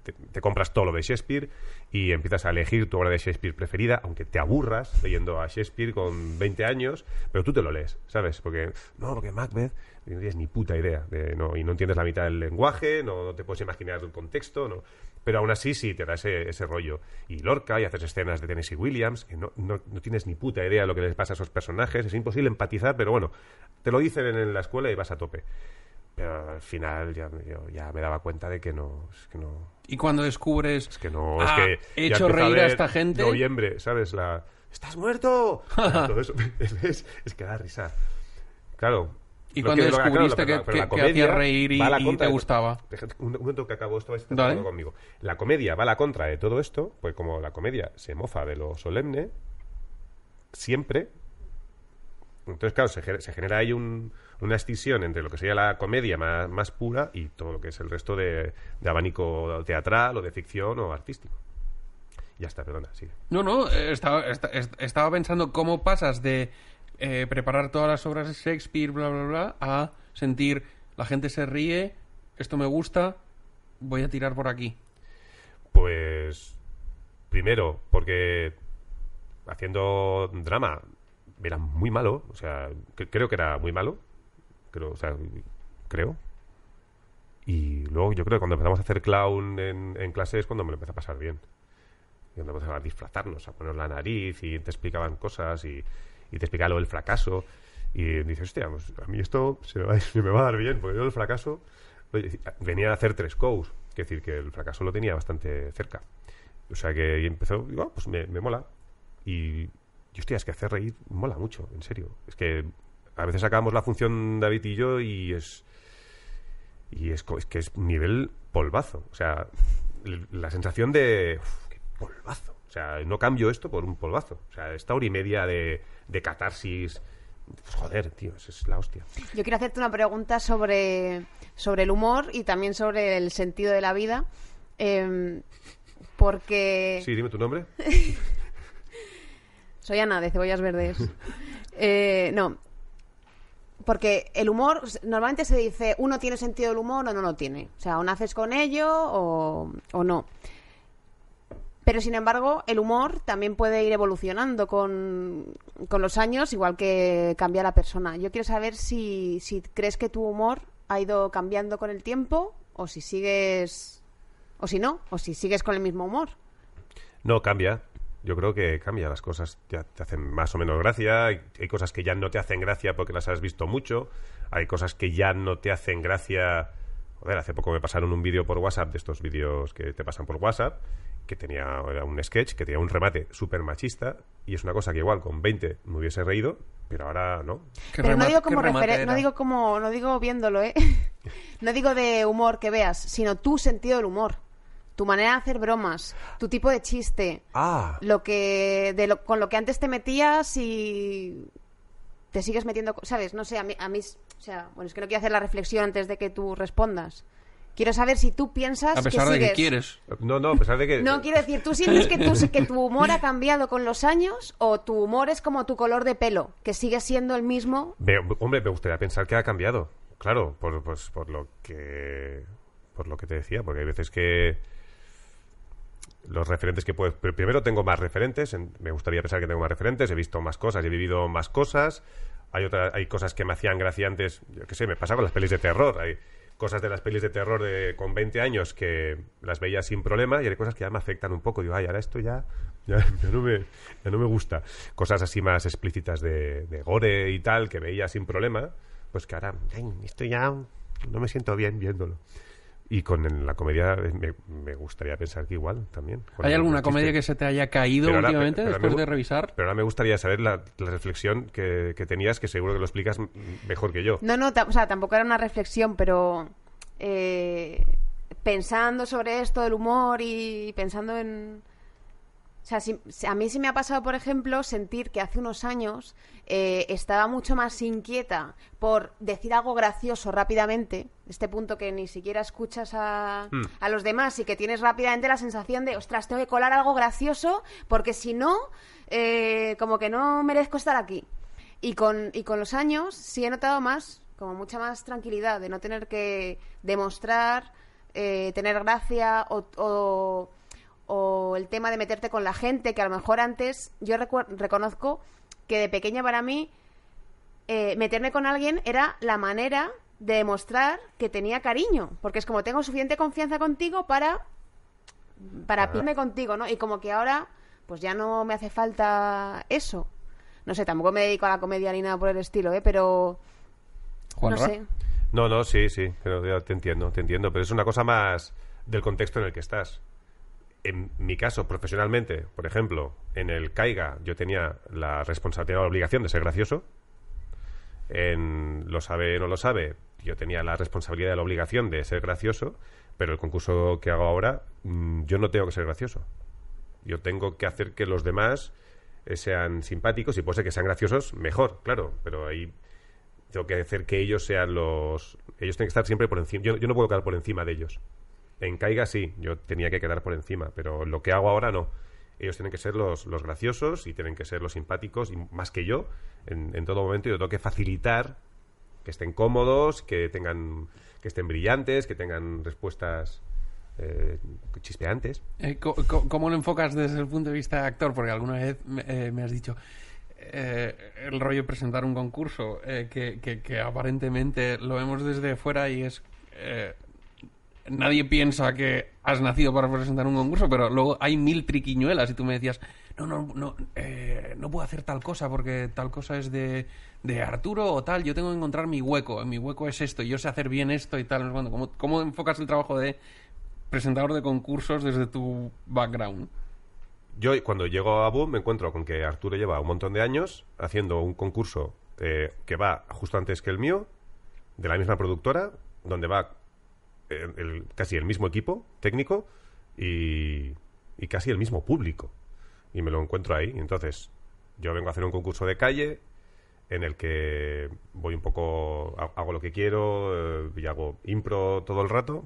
te, te compras todo lo de Shakespeare y empiezas a elegir tu obra de Shakespeare preferida, aunque te aburras leyendo a Shakespeare con 20 años, pero tú te lo lees, ¿sabes? Porque, no, porque Macbeth, no tienes ni puta idea, de, no, y no entiendes la mitad del lenguaje, no, no te puedes imaginar el contexto, no. Pero aún así sí te da ese, ese rollo. Y Lorca, y haces escenas de Tennessee Williams, que no, no, no tienes ni puta idea de lo que les pasa a esos personajes, es imposible empatizar, pero bueno, te lo dicen en, en la escuela y vas a tope. Pero al final ya, yo ya me daba cuenta de que no, es que no, Y cuando descubres es que no, Ah, es que he hecho reír a ver esta gente. Noviembre, ¿sabes? La ¿Estás muerto? <laughs> Todo eso <laughs> es, es que da risa. Claro. ¿Y cuando claro, descubriste que- que- que hacía reír y- a y te gustaba? Un momento que acabo esto, a Dale. de acuerdo conmigo. La comedia va a la contra de todo esto, pues como la comedia se mofa de lo solemne, siempre. Entonces, claro, se, se genera ahí un- una escisión entre lo que sería la comedia más, más pura y todo lo que es el resto de, de abanico teatral o de ficción o artístico. Ya está, perdona, sigue. No, no, eh, estaba, esta- est- estaba pensando cómo pasas de eh, preparar todas las obras de Shakespeare, bla, bla, bla, a sentir la gente se ríe, esto me gusta, voy a tirar por aquí. Pues primero, porque haciendo drama era muy malo, o sea, cre- creo que era muy malo, creo, o sea, creo. Y luego yo creo que cuando empezamos a hacer clown en, en clase es cuando me lo empecé a pasar bien. Y cuando empezamos a disfrazarnos, a poner la nariz y te explicaban cosas y, y te explicaban lo del fracaso. Y dices, hostia, pues a mí esto se me, va, se <laughs> me va a dar bien, porque yo el fracaso oye, venía a hacer tres cows, es decir, que el fracaso lo tenía bastante cerca. O sea que empezó, digo, ah, pues me, me mola. Y, y hostia, es que hacer reír mola mucho, en serio. Es que a veces sacamos la función David y yo y es. Y es, es que es nivel polvazo. O sea, la sensación de. "Uf, qué polvazo. O sea, no cambio esto por un polvazo. O sea, esta hora y media de, de catarsis. pues, joder, tío, eso es la hostia. Yo quiero hacerte una pregunta sobre, sobre el humor y también sobre el sentido de la vida. Em, porque Sí, dime tu nombre. <laughs> soy Ana de Cebollas Verdes. <laughs> Eh, no. Porque el humor, normalmente se dice, uno tiene sentido del humor o no lo tiene. O sea, o naces con ello o, o no. Pero sin embargo, el humor también puede ir evolucionando con, con los años, igual que cambia la persona. Yo quiero saber si, si crees que tu humor ha ido cambiando con el tiempo o si sigues. o si no, o si sigues con el mismo humor. No, cambia. Yo creo que cambia. Las cosas ya te hacen más o menos gracia. Hay, hay cosas que ya no te hacen gracia porque las has visto mucho. Hay cosas que ya no te hacen gracia. Joder, hace poco me pasaron un vídeo por WhatsApp, de estos vídeos que te pasan por WhatsApp, que tenía era un sketch, que tenía un remate súper machista. Y es una cosa que igual con 20 me hubiese reído, pero ahora no. ¿Qué Pero no digo como remate referen- no digo como, no digo viéndolo, ¿eh? <laughs> no digo de humor que veas, sino tu sentido del humor, tu manera de hacer bromas, tu tipo de chiste, Ah, lo que, de lo, con lo que antes te metías y te sigues metiendo, ¿sabes? No sé, a mí, a mí, o sea, bueno, es que no quiero hacer la reflexión antes de que tú respondas. Quiero saber si tú piensas A pesar que de que quieres. no, no, a pesar de que... No, quiero decir, ¿tú sientes que tu, que tu humor ha cambiado con los años o tu humor es como tu color de pelo, que sigue siendo el mismo Me- hombre, me gustaría pensar que ha cambiado. Claro, por, pues, por lo que por lo que te decía, porque hay veces que los referentes que puedes... pero Primero tengo más referentes, en- me gustaría pensar que tengo más referentes, he visto más cosas, he vivido más cosas, hay otras, hay cosas que me hacían gracia antes, yo qué sé, me pasa con las pelis de terror, hay cosas de las pelis de terror de, con 20 años que las veía sin problema y hay cosas que ya me afectan un poco, digo, ay, ahora esto ya, ya, no, me, ya no me gusta. Cosas así más explícitas de, gore y tal, que veía sin problema, pues que ahora, esto ya no me siento bien viéndolo. Y con la comedia eh, me, me gustaría pensar que igual también. ¿Hay alguna comedia que se te haya caído Pero ahora- últimamente ahora después me de revisar? Pero ahora me gustaría saber la, la reflexión que, que tenías, que seguro que lo explicas mejor que yo. No, no, o sea, tampoco era una reflexión, pero eh, pensando sobre esto del humor y pensando en... O sea, si- a mí sí me ha pasado, por ejemplo, sentir que hace unos años eh, estaba mucho más inquieta por decir algo gracioso rápidamente, este punto que ni siquiera escuchas a, Hmm. a los demás y que tienes rápidamente la sensación de, ostras, tengo que colar algo gracioso porque si no, eh, como que no merezco estar aquí. Y con, y con los años sí he notado más, como mucha más tranquilidad, de no tener que demostrar, eh, tener gracia o, o, o el tema de meterte con la gente, que a lo mejor antes yo reconozco que de pequeña para mí eh, meterme con alguien era la manera de demostrar que tenía cariño, porque es como tengo suficiente confianza contigo para para pillarme contigo, ¿no? Y como que ahora pues ya no me hace falta eso. No sé, tampoco me dedico a la comedia ni nada por el estilo, ¿eh? Pero Juanra. no sé. No, no, sí, sí, te entiendo, te entiendo, pero es una cosa más del contexto en el que estás. En mi caso, profesionalmente, por ejemplo, en el Caiga yo tenía la responsabilidad o la obligación de ser gracioso. En Lo sabe, no lo sabe, yo tenía la responsabilidad y la obligación de ser gracioso, pero el concurso que hago ahora, mm, yo no tengo que ser gracioso. Yo tengo que hacer que los demás eh, sean simpáticos y puede ser que sean graciosos, mejor, claro, pero ahí tengo que hacer que ellos sean los... Ellos tienen que estar siempre por encima. Yo, yo no puedo quedar por encima de ellos. En Caiga sí, yo tenía que quedar por encima, pero lo que hago ahora no. Ellos tienen que ser los, los graciosos y tienen que ser los simpáticos, y más que yo, en, todo momento. Yo tengo que facilitar que estén cómodos, que tengan que estén brillantes, que tengan respuestas eh, chispeantes. Eh, ¿Cómo lo enfocas desde el punto de vista de actor? Porque alguna vez me, eh, has dicho eh, el rollo de presentar un concurso que, que- que aparentemente lo vemos desde fuera y es... nadie piensa que has nacido para presentar un concurso, pero luego hay mil triquiñuelas y tú me decías, no, no, no, eh, no puedo hacer tal cosa porque tal cosa es de, de Arturo o tal, yo tengo que encontrar mi hueco, mi hueco es esto, y yo sé hacer bien esto y tal. no sé cuándo. ¿Cómo, ¿Cómo enfocas el trabajo de presentador de concursos desde tu background? Yo cuando llego a Boom me encuentro con que Arturo lleva un montón de años haciendo un concurso eh, que va justo antes que el mío, de la misma productora, donde va casi el mismo equipo técnico y, casi el mismo público. Y me lo encuentro ahí. Entonces, yo vengo a hacer un concurso de calle en el que voy un poco, ha- hago lo que quiero eh, y hago impro todo el rato.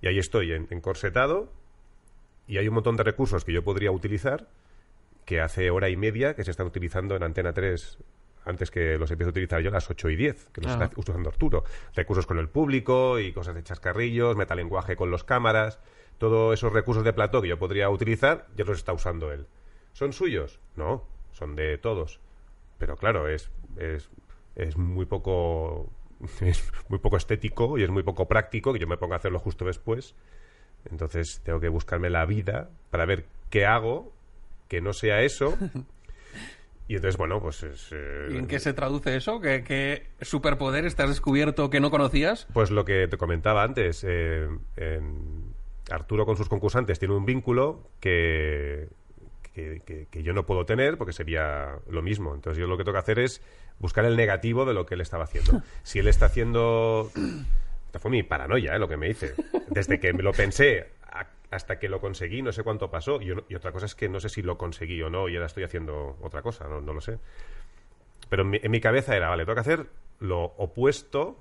Y ahí estoy, en- encorsetado, y hay un montón de recursos que yo podría utilizar que hace hora y media que se están utilizando en Antena 3 antes que los empiezo a utilizar yo a las 8 y 10, que los Ah. está usando Arturo. Recursos con el público y cosas de chascarrillos, metalenguaje con los cámaras, todos esos recursos de plató que yo podría utilizar, ya los está usando él. ¿Son suyos? No, son de todos. Pero claro, es, es, es muy poco <laughs> es muy poco estético y es muy poco práctico que yo me ponga a hacerlo justo después. Entonces tengo que buscarme la vida para ver qué hago que no sea eso. <laughs> Y entonces, bueno, pues es... eh, ¿Y en qué se traduce eso? ¿Qué, qué superpoder estás descubierto que no conocías? Pues lo que te comentaba antes, eh, Arturo con sus concursantes tiene un vínculo que, que, que- que yo no puedo tener porque sería lo mismo. Entonces yo lo que tengo que hacer es buscar el negativo de lo que él estaba haciendo. Si él está haciendo... <coughs> Esta fue mi paranoia, ¿eh? lo que me hice. Desde que me lo pensé hasta que lo conseguí, no sé cuánto pasó. Y, y otra cosa es que no sé si lo conseguí o no y ahora estoy haciendo otra cosa, no, no lo sé. Pero en mi, en mi cabeza era, vale, tengo que hacer lo opuesto.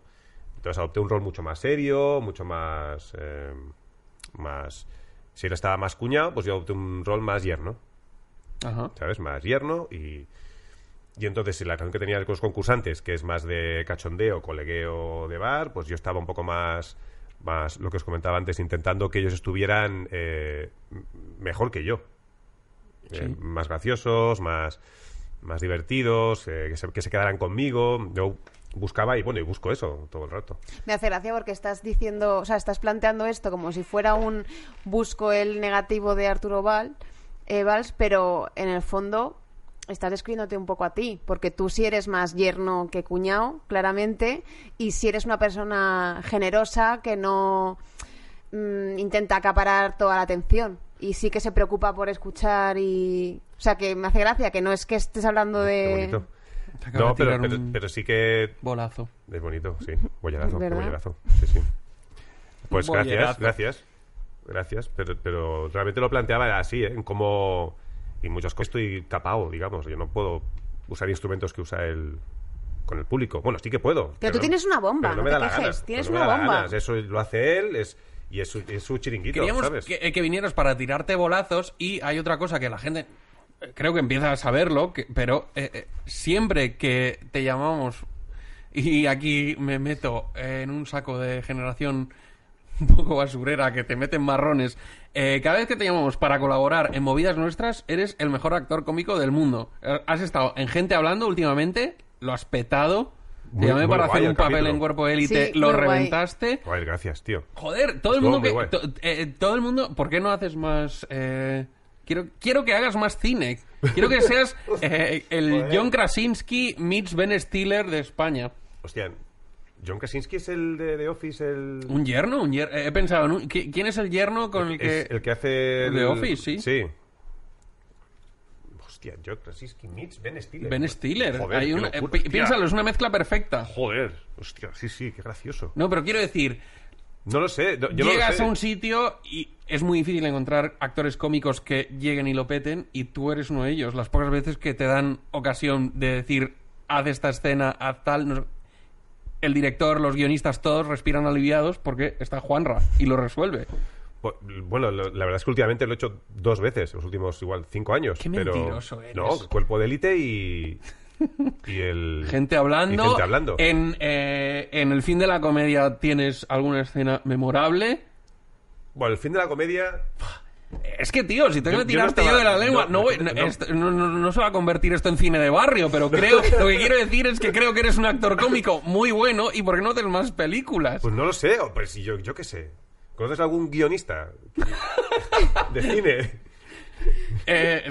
Entonces adopté un rol mucho más serio, mucho más... eh, más si él estaba más cuñado, pues yo adopté un rol más yerno, Ajá. ¿sabes? Más yerno y... Y entonces, si la canción que tenía con los concursantes, que es más de cachondeo, colegueo de bar, pues yo estaba un poco más, más lo que os comentaba antes, intentando que ellos estuvieran eh, mejor que yo. Eh, más graciosos, más, más divertidos, eh, que, se, que se quedaran conmigo. Yo buscaba y bueno, y busco eso todo el rato. Me hace gracia porque estás diciendo, o sea, estás planteando esto como si fuera un busco el negativo de Arturo Val, eh, Valls, pero en el fondo estás describiéndote un poco a ti, porque tú sí eres más yerno que cuñado, claramente, y si eres una persona generosa que no mm, intenta acaparar toda la atención y sí que se preocupa por escuchar y... O sea, que me hace gracia que no es que estés hablando de... No, pero, pero, pero sí que bolazo. es bonito, sí. Bollerazo, bollerazo. Sí, sí. Pues gracias, Bollerazo. gracias. gracias, pero, pero realmente lo planteaba así, ¿eh? En cómo... Y muchas cosas estoy capado, digamos. Yo no puedo usar instrumentos que usa el con el público. Bueno, sí que puedo. Pero tú tienes una bomba, no no me te da la gana, tienes pero no me una da bomba. Eso lo hace él es, y es su, es su chiringuito, Queríamos ¿sabes? que, que vinieras para tirarte bolazos y hay otra cosa que la gente eh, creo que empieza a saberlo, que- pero eh, eh, siempre que te llamamos y aquí me meto en un saco de generación un poco basurera que te meten marrones, eh, cada vez que te llamamos para colaborar en movidas nuestras, eres el mejor actor cómico del mundo. Eh, Has estado en gente hablando últimamente, lo has petado. Te llamé para hacer un papel capítulo. en cuerpo élite, Sí, lo reventaste. Joder, gracias, tío. Joder, todo el mundo que. eh, todo el mundo. ¿Por qué no haces más.? eh, quiero, quiero que hagas más cine. Quiero que seas eh, el <laughs> Joder. John Krasinski meets Ben Stiller de España. Hostia, John Krasinski es el de The Office, el... ¿Un yerno? Un yer- eh, He pensado, en un- ¿qui- ¿quién es el yerno con el que.? Es el que hace... The el- Office, sí. Sí. Hostia, John Krasinski meets Ben Stiller. Ben Stiller. Joder, Hay qué una- locura. eh, piénsalo, es una mezcla perfecta. Joder, hostia, sí, sí, qué gracioso. No, pero quiero decir, No lo sé, no- yo no lo llegas sé. a un sitio y es muy difícil encontrar actores cómicos que lleguen y lo peten y tú eres uno de ellos. Las pocas veces que te dan ocasión de decir, haz esta escena, haz tal... no El director, los guionistas, todos respiran aliviados porque está Juanra y lo resuelve. Bu- Bueno, la verdad es que últimamente lo he hecho dos veces, en los últimos igual cinco años. Qué pero- mentiroso eres. No, cuerpo de élite y. Y el. <laughs> Gente hablando. y gente hablando. En, eh, en el fin de la comedia tienes alguna escena memorable. Bueno, el fin de la comedia. Es que, tío, si tengo que yo no tirarte yo, estaba- de la lengua, no, no, voy- no, no, no. esto- no- no- no se va a convertir esto en cine de barrio, pero <laughs> creo, lo que quiero decir es que creo que eres un actor cómico muy bueno y por qué no haces más películas. Pues no lo sé, o pues yo, yo qué sé. ¿Conoces algún guionista de cine? <laughs> Eh,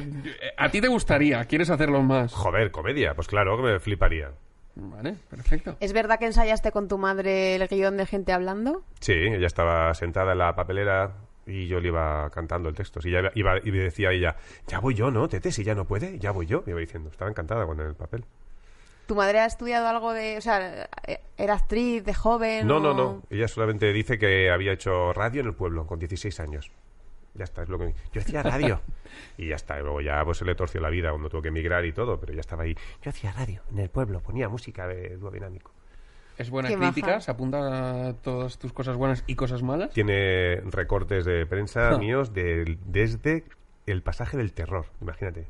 a ti te gustaría, quieres hacerlo más. Joder, comedia, pues claro que me fliparía. Vale, perfecto. ¿Es verdad que ensayaste con tu madre el guion de gente hablando? Sí, ella estaba sentada en la papelera y yo le iba cantando el texto. Y, ya iba, y me decía ella, ya voy yo, ¿no, Tete? Si ya no puede, ya voy yo. Me iba diciendo, estaba encantada con el papel. ¿Tu madre ha estudiado algo de... O sea, era actriz de joven? No, o- no, no. Ella solamente dice que había hecho radio en el pueblo con 16 años. Ya está, es lo que... Yo hacía radio. <laughs> y ya está. Y luego ya pues se le torció la vida cuando tuvo que emigrar y todo, pero ya estaba ahí. Yo hacía radio en el pueblo, ponía música de dúo dinámico. Es buena Qué crítica, se apunta a todas tus cosas buenas y cosas malas. Tiene recortes de prensa <laughs> míos de- desde el pasaje del terror, imagínate.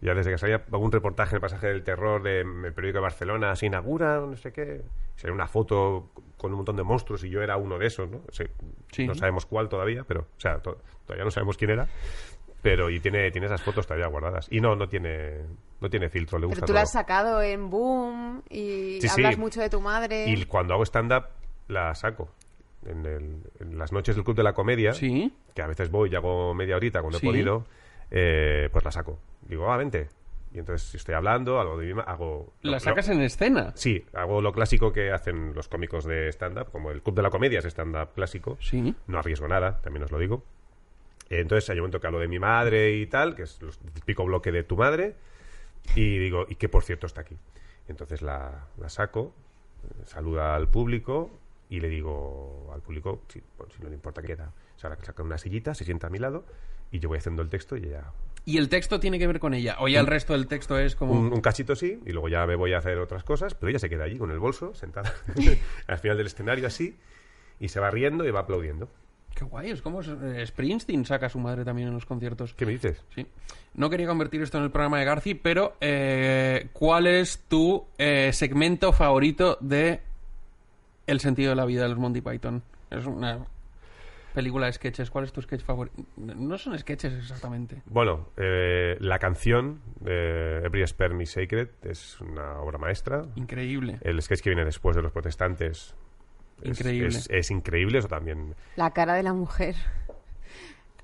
Ya desde que salía algún reportaje en el pasaje del terror de mm, el periódico de Barcelona, se inaugura, no sé qué. Sería una foto con un montón de monstruos y yo era uno de esos, ¿no? Sí. No sabemos cuál todavía, pero, o sea, to- todavía no sabemos quién era. Pero y tiene, tiene esas fotos todavía guardadas. Y no, no tiene, no tiene filtro, le gusta Pero tú la has sacado en Boom y Sí, sí. hablas mucho de tu madre. Y cuando hago stand-up, la saco. En, el- en las noches del Club de la Comedia, Sí. que a veces voy y hago media horita cuando Sí. he podido, eh, pues la saco. Digo, ah, vente. Y entonces si estoy hablando, algo de mi ma- hago... lo- La sacas lo- en escena. Sí, hago lo clásico que hacen los cómicos de stand-up, como el Club de la Comedia es stand-up clásico. Sí. No arriesgo nada, también os lo digo. Entonces hay un momento que hablo de mi madre y tal, que es el típico bloque de tu madre, y digo, y que por cierto está aquí. Entonces la, la saco, eh, saluda al público y le digo al público, si, bueno, si no le importa que queda, o sea, saca una sillita, se sienta a mi lado y yo voy haciendo el texto y ella... Y el texto tiene que ver con ella. O ya el resto del texto es como. Un, un cachito sí, y luego ya me voy a hacer otras cosas, pero ella se queda allí con el bolso, sentada <laughs> <laughs> al final del escenario así, y se va riendo y va aplaudiendo. Qué guay, es como eh, Springsteen saca a su madre también en los conciertos. ¿Qué me dices? Sí. No quería convertir esto en el programa de Garci, pero eh, ¿cuál es tu eh, segmento favorito de El sentido de la vida de los Monty Python? Es una película de sketches. ¿Cuál es tu sketch favorito? No son sketches exactamente. Bueno, eh, la canción de Every Sperm is Sacred es una obra maestra. Increíble. El sketch que viene después de Los Protestantes es Increíble. Es, es increíble, eso también. La cara de la mujer.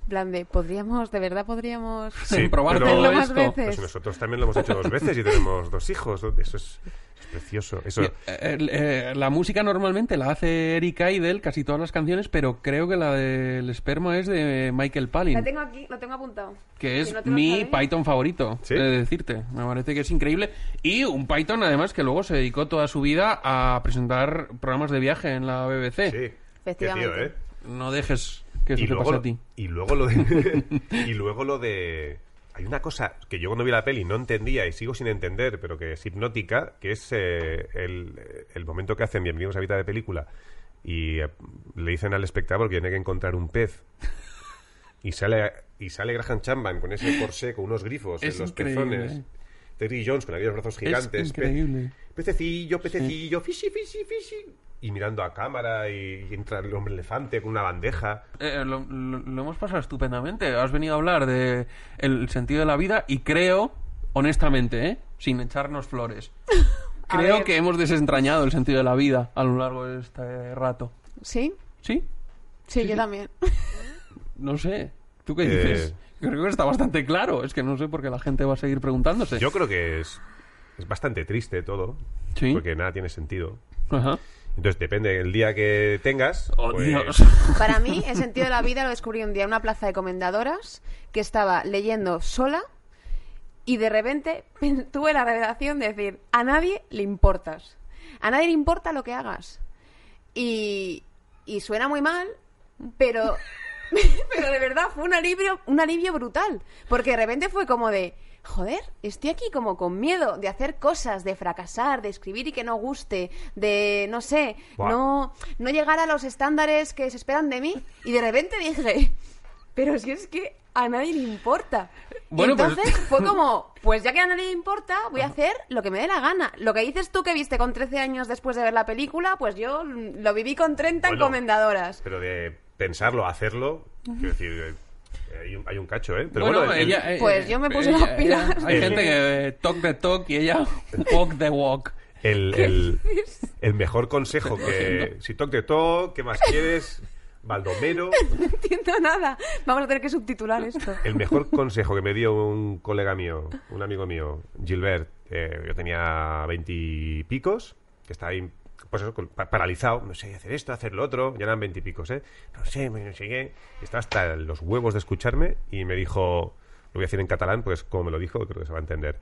En plan de, podríamos, de verdad podríamos... <laughs> Sí, probar pero- más esto. veces. Pues nosotros también lo hemos hecho dos veces y tenemos dos hijos. Eso es, es precioso. Eso, Eh, eh, eh, la música normalmente la hace Eric Idle, casi todas las canciones, pero creo que la del esperma es de Michael Palin. La tengo aquí, lo tengo apuntado. que es Si no mi sabes. Python favorito, ¿Sí? he de decirte. Me parece que es increíble. Y un Python, además, que luego se dedicó toda su vida a presentar programas de viaje en la BBC. sí. Qué Efectivamente. tío, ¿eh? No dejes que eso y te luego, pase a ti. y luego lo de <laughs> y luego lo de hay una cosa que yo cuando vi la peli no entendía y sigo sin entender pero que es hipnótica que es eh, el, el momento que hacen bienvenidos a mitad de película y eh, le dicen al espectador que tiene que encontrar un pez. Y sale y sale Graham Chapman con ese corsé con unos grifos Es en los pezones. Terry Jones con aquellos brazos gigantes increíble. pececillo pececillo fishy fishy fishy y mirando a cámara y, y entra el hombre elefante con una bandeja Eh, lo, lo- lo hemos pasado estupendamente. Has venido a hablar de el sentido de la vida y creo, honestamente, ¿eh? sin echarnos flores, <laughs> creo que hemos desentrañado el sentido de la vida a lo largo de este rato. ¿Sí? ¿Sí? Sí, yo también. No sé. ¿Tú qué Eh. dices? Creo que está bastante claro. Es que no sé por qué la gente va a seguir preguntándose. Yo creo que es, es bastante triste todo, Sí. porque nada tiene sentido. Ajá. Entonces depende del día que tengas. Oh, pues, Dios. <laughs> Para mí, el sentido de la vida lo descubrí un día en una plaza de comendadoras que estaba leyendo sola y de repente pen- <laughs> tuve la revelación de decir, a nadie le importas. A nadie le importa lo que hagas. Y, y suena muy mal, pero, <laughs> pero de verdad fue un alivio, un alivio brutal. Porque de repente fue como de, joder, estoy aquí como con miedo de hacer cosas, de fracasar, de escribir y que no guste, de, no sé, no, no llegar a los estándares que se esperan de mí. Y de repente dije, pero si es que a nadie le importa. Bueno, y pues- entonces fue como, pues ya que a nadie le importa, voy a hacer lo que me dé la gana. Lo que dices tú que viste con 13 años después de ver la película, pues yo lo viví con 30 en Bueno, comendadoras. Pero de pensarlo hacerlo, quiero decir, hay un, hay un cacho, ¿eh? Pero bueno, bueno, el- ella, eh, Pues yo me puse ella- las pilas. ella- hay El- gente que eh, talk the talk y ella walk the walk. el, el, el mejor consejo que... Si toc de todo, ¿qué más quieres? Baldomero. <laughs> No entiendo nada. Vamos a tener que subtitular esto. El mejor consejo que me dio un colega mío, un amigo mío, Gilbert, eh, yo tenía veintipicos, que estaba ahí, pues eso, paralizado, no sé, hacer esto, hacer lo otro, ya eran veintipicos, ¿eh? No sé, no sé qué. Estaba hasta los huevos de escucharme y me dijo, lo voy a decir en catalán, pues como me lo dijo, creo que se va a entender.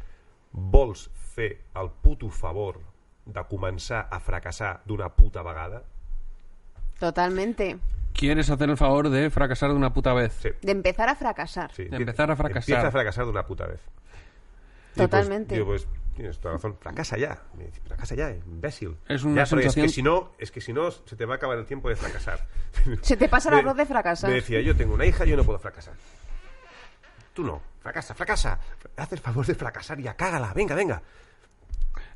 Vols fer el puto favor de començar a fracassar d'una puta vegada? Totalmente. ¿Quieres hacer el favor de fracasar de una puta vez? Sí. De empezar a fracasar. Sí, De empezar a fracasar. Empieza a fracasar de una puta vez. Y pues, Totalmente. digo, pues, tienes toda razón. Fracasa ya. Me dice, fracasa ya, imbécil. Es una Ya, sensación- Es que si no, es que si no, se te va a acabar el tiempo de fracasar. <laughs> Se te pasa Me- arroz de fracasar. Me decía, yo tengo una hija, yo no puedo fracasar. Tú no. Fracasa, fracasa. Haz el favor de fracasar y cágala. Venga, venga.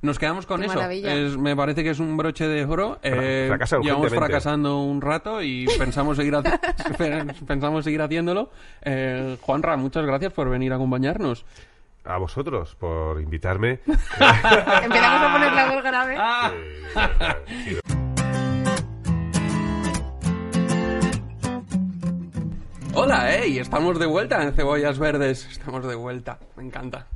Nos quedamos con Qué eso. Es- me parece que es un broche de oro. Eh, llevamos fracasando un rato y <laughs> pensamos seguir, <laughs> pensamos seguir haciéndolo. Eh, Juanra, muchas gracias por venir a acompañarnos. A vosotros por invitarme. <laughs> Empezamos a poner la voz grave. Ah. Eh, Hola, hey, estamos de vuelta en Cebollas Verdes. Estamos de vuelta, me encanta.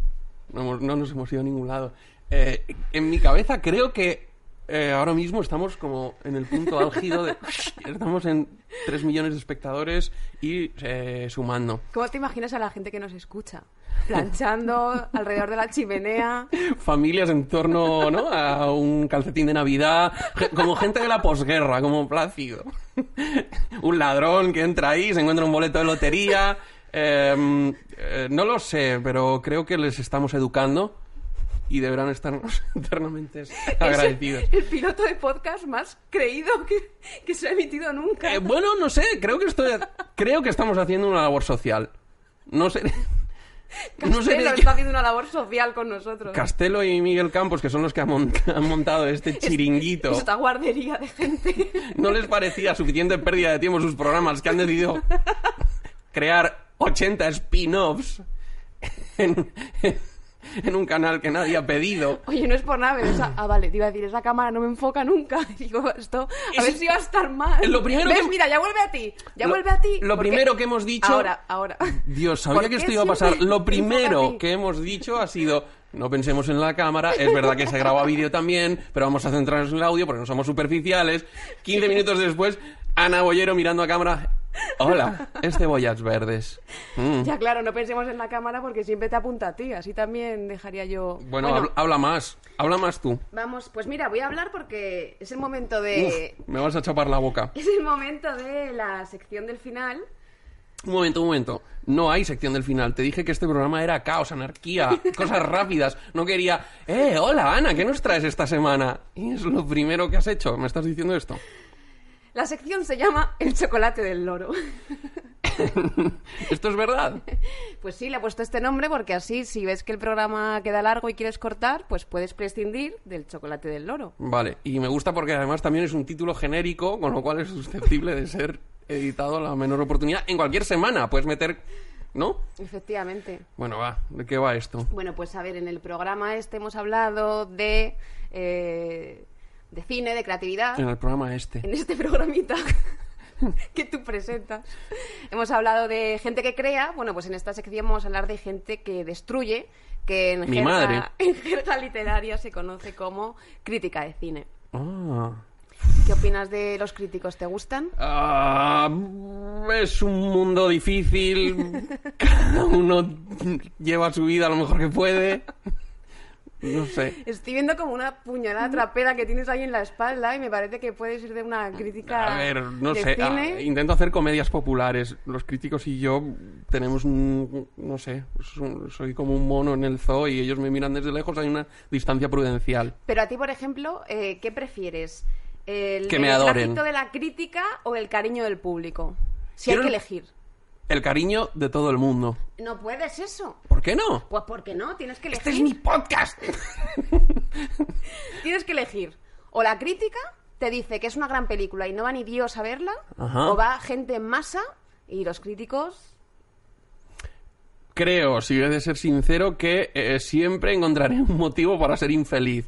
No, hemos- no nos hemos ido a ningún lado. Eh, en mi cabeza creo que eh, ahora mismo estamos como en el punto álgido de... <laughs> Estamos en 3 millones de espectadores y eh, sumando. ¿Cómo te imaginas a la gente que nos escucha? Planchando <laughs> alrededor de la chimenea. Familias en torno ¿no? a un calcetín de Navidad, como gente de la posguerra, como Plácido. un ladrón que entra ahí, se encuentra un boleto de lotería. Eh, eh, no lo sé, pero creo que les estamos educando y deberán estarnos <laughs> eternamente agradecidos. Es el, el piloto de podcast más creído que, que se ha emitido nunca. Eh, bueno, no sé, creo que estoy, creo que estamos haciendo una labor social. No sé. No sé Castelo qué- está haciendo una labor social con nosotros. Castelo y Miguel Campos, que son los que han, mont- <laughs> han montado este chiringuito, Esta guardería de gente. ¿no les parecía suficiente pérdida de tiempo sus programas que han decidido crear 80 spin-offs en, en <laughs> un canal que nadie ha pedido? Oye, no es por nada, pero esa... Ah, vale, te iba a decir, esa cámara no me enfoca nunca. <laughs> Digo, esto... A Es- ver si va a estar mal. Lo primero ¿Ves? que- Mira, ya vuelve a ti. Ya Lo- vuelve a ti. lo porque- primero que hemos dicho- Ahora, ahora. Dios, sabía ¿Por que esto iba a pasar. Lo primero que hemos dicho ha sido, no pensemos en la cámara, es verdad que se graba vídeo también, pero vamos a centrarnos en el audio porque no somos superficiales. 15 minutos después, Ana Bollero mirando a cámara, Hola, es cebollas verdes. Mm. Ya, claro, no pensemos en la cámara porque siempre te apunta a ti. Así también dejaría yo. Bueno, habla, habla más. Habla más tú. Vamos, pues mira, voy a hablar porque es el momento de. Uf, me vas a chapar la boca. <laughs> Es el momento de la sección del final. Un momento, un momento. No hay sección del final. Te dije que este programa era caos, anarquía, <laughs> cosas rápidas. No quería, eh, hola Ana, ¿qué nos traes esta semana? Y es lo primero que has hecho. ¿Me estás diciendo esto? La sección se llama El chocolate del loro. <laughs> ¿Esto es verdad? Pues sí, le he puesto este nombre porque así, si ves que el programa queda largo y quieres cortar, pues puedes prescindir del chocolate del loro. Vale, y me gusta porque además también es un título genérico, con lo cual es susceptible de ser editado a la menor oportunidad en cualquier semana. Puedes meter, ¿no? Efectivamente. Bueno, va, ¿de qué va esto? Bueno, pues a ver, en el programa este hemos hablado de, eh, de cine, de creatividad. En el programa este. En este programita <laughs> que tú presentas. Hemos hablado de gente que crea. Bueno, pues en esta sección vamos a hablar de gente que destruye, que en, Mi jerga, madre. <laughs> en jerga literaria se conoce como crítica de cine. Ah. ¿Qué opinas de los críticos? ¿Te gustan? Ah, es un mundo difícil. Cada uno lleva su vida lo mejor que puede. No sé. Estoy viendo como una puñalada trapera que tienes ahí en la espalda y me parece que puede ser de una crítica A ver, no de sé. ah, intento hacer comedias populares. Los críticos y yo tenemos un. No sé. so- Soy como un mono en el zoo y ellos me miran desde lejos. Hay una distancia prudencial. Pero a ti, por ejemplo, eh, ¿qué prefieres? ¿El Que me adoren. de la crítica o el cariño del público? Si Quiero- hay que elegir. El cariño de todo el mundo. No puedes eso. ¿Por qué no? Pues porque no, tienes que elegir. Este es mi podcast. <laughs> Tienes que elegir. O la crítica te dice que es una gran película y no va ni Dios a verla, Ajá. o va gente en masa y los críticos... Creo, si he de ser sincero, que eh, siempre encontraré un motivo para ser infeliz.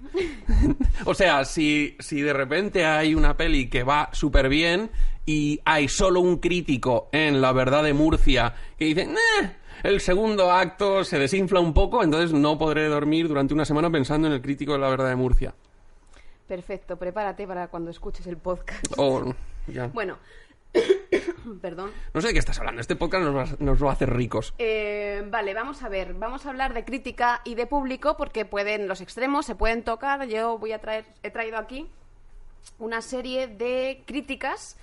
<laughs> o sea, si, si de repente hay una peli que va súper bien y hay solo un crítico en La Verdad de Murcia que dice, "Nah, el segundo acto se desinfla un poco, entonces no podré dormir durante una semana pensando en el crítico de La Verdad de Murcia. Perfecto, prepárate para cuando escuches el podcast. Ya. Bueno, <coughs> perdón. No sé de qué estás hablando, este podcast nos va, nos va a hacer ricos. Eh, vale, vamos a ver. Vamos a hablar de crítica y de público porque pueden los extremos se pueden tocar. Yo voy a traer, he traído aquí una serie de críticas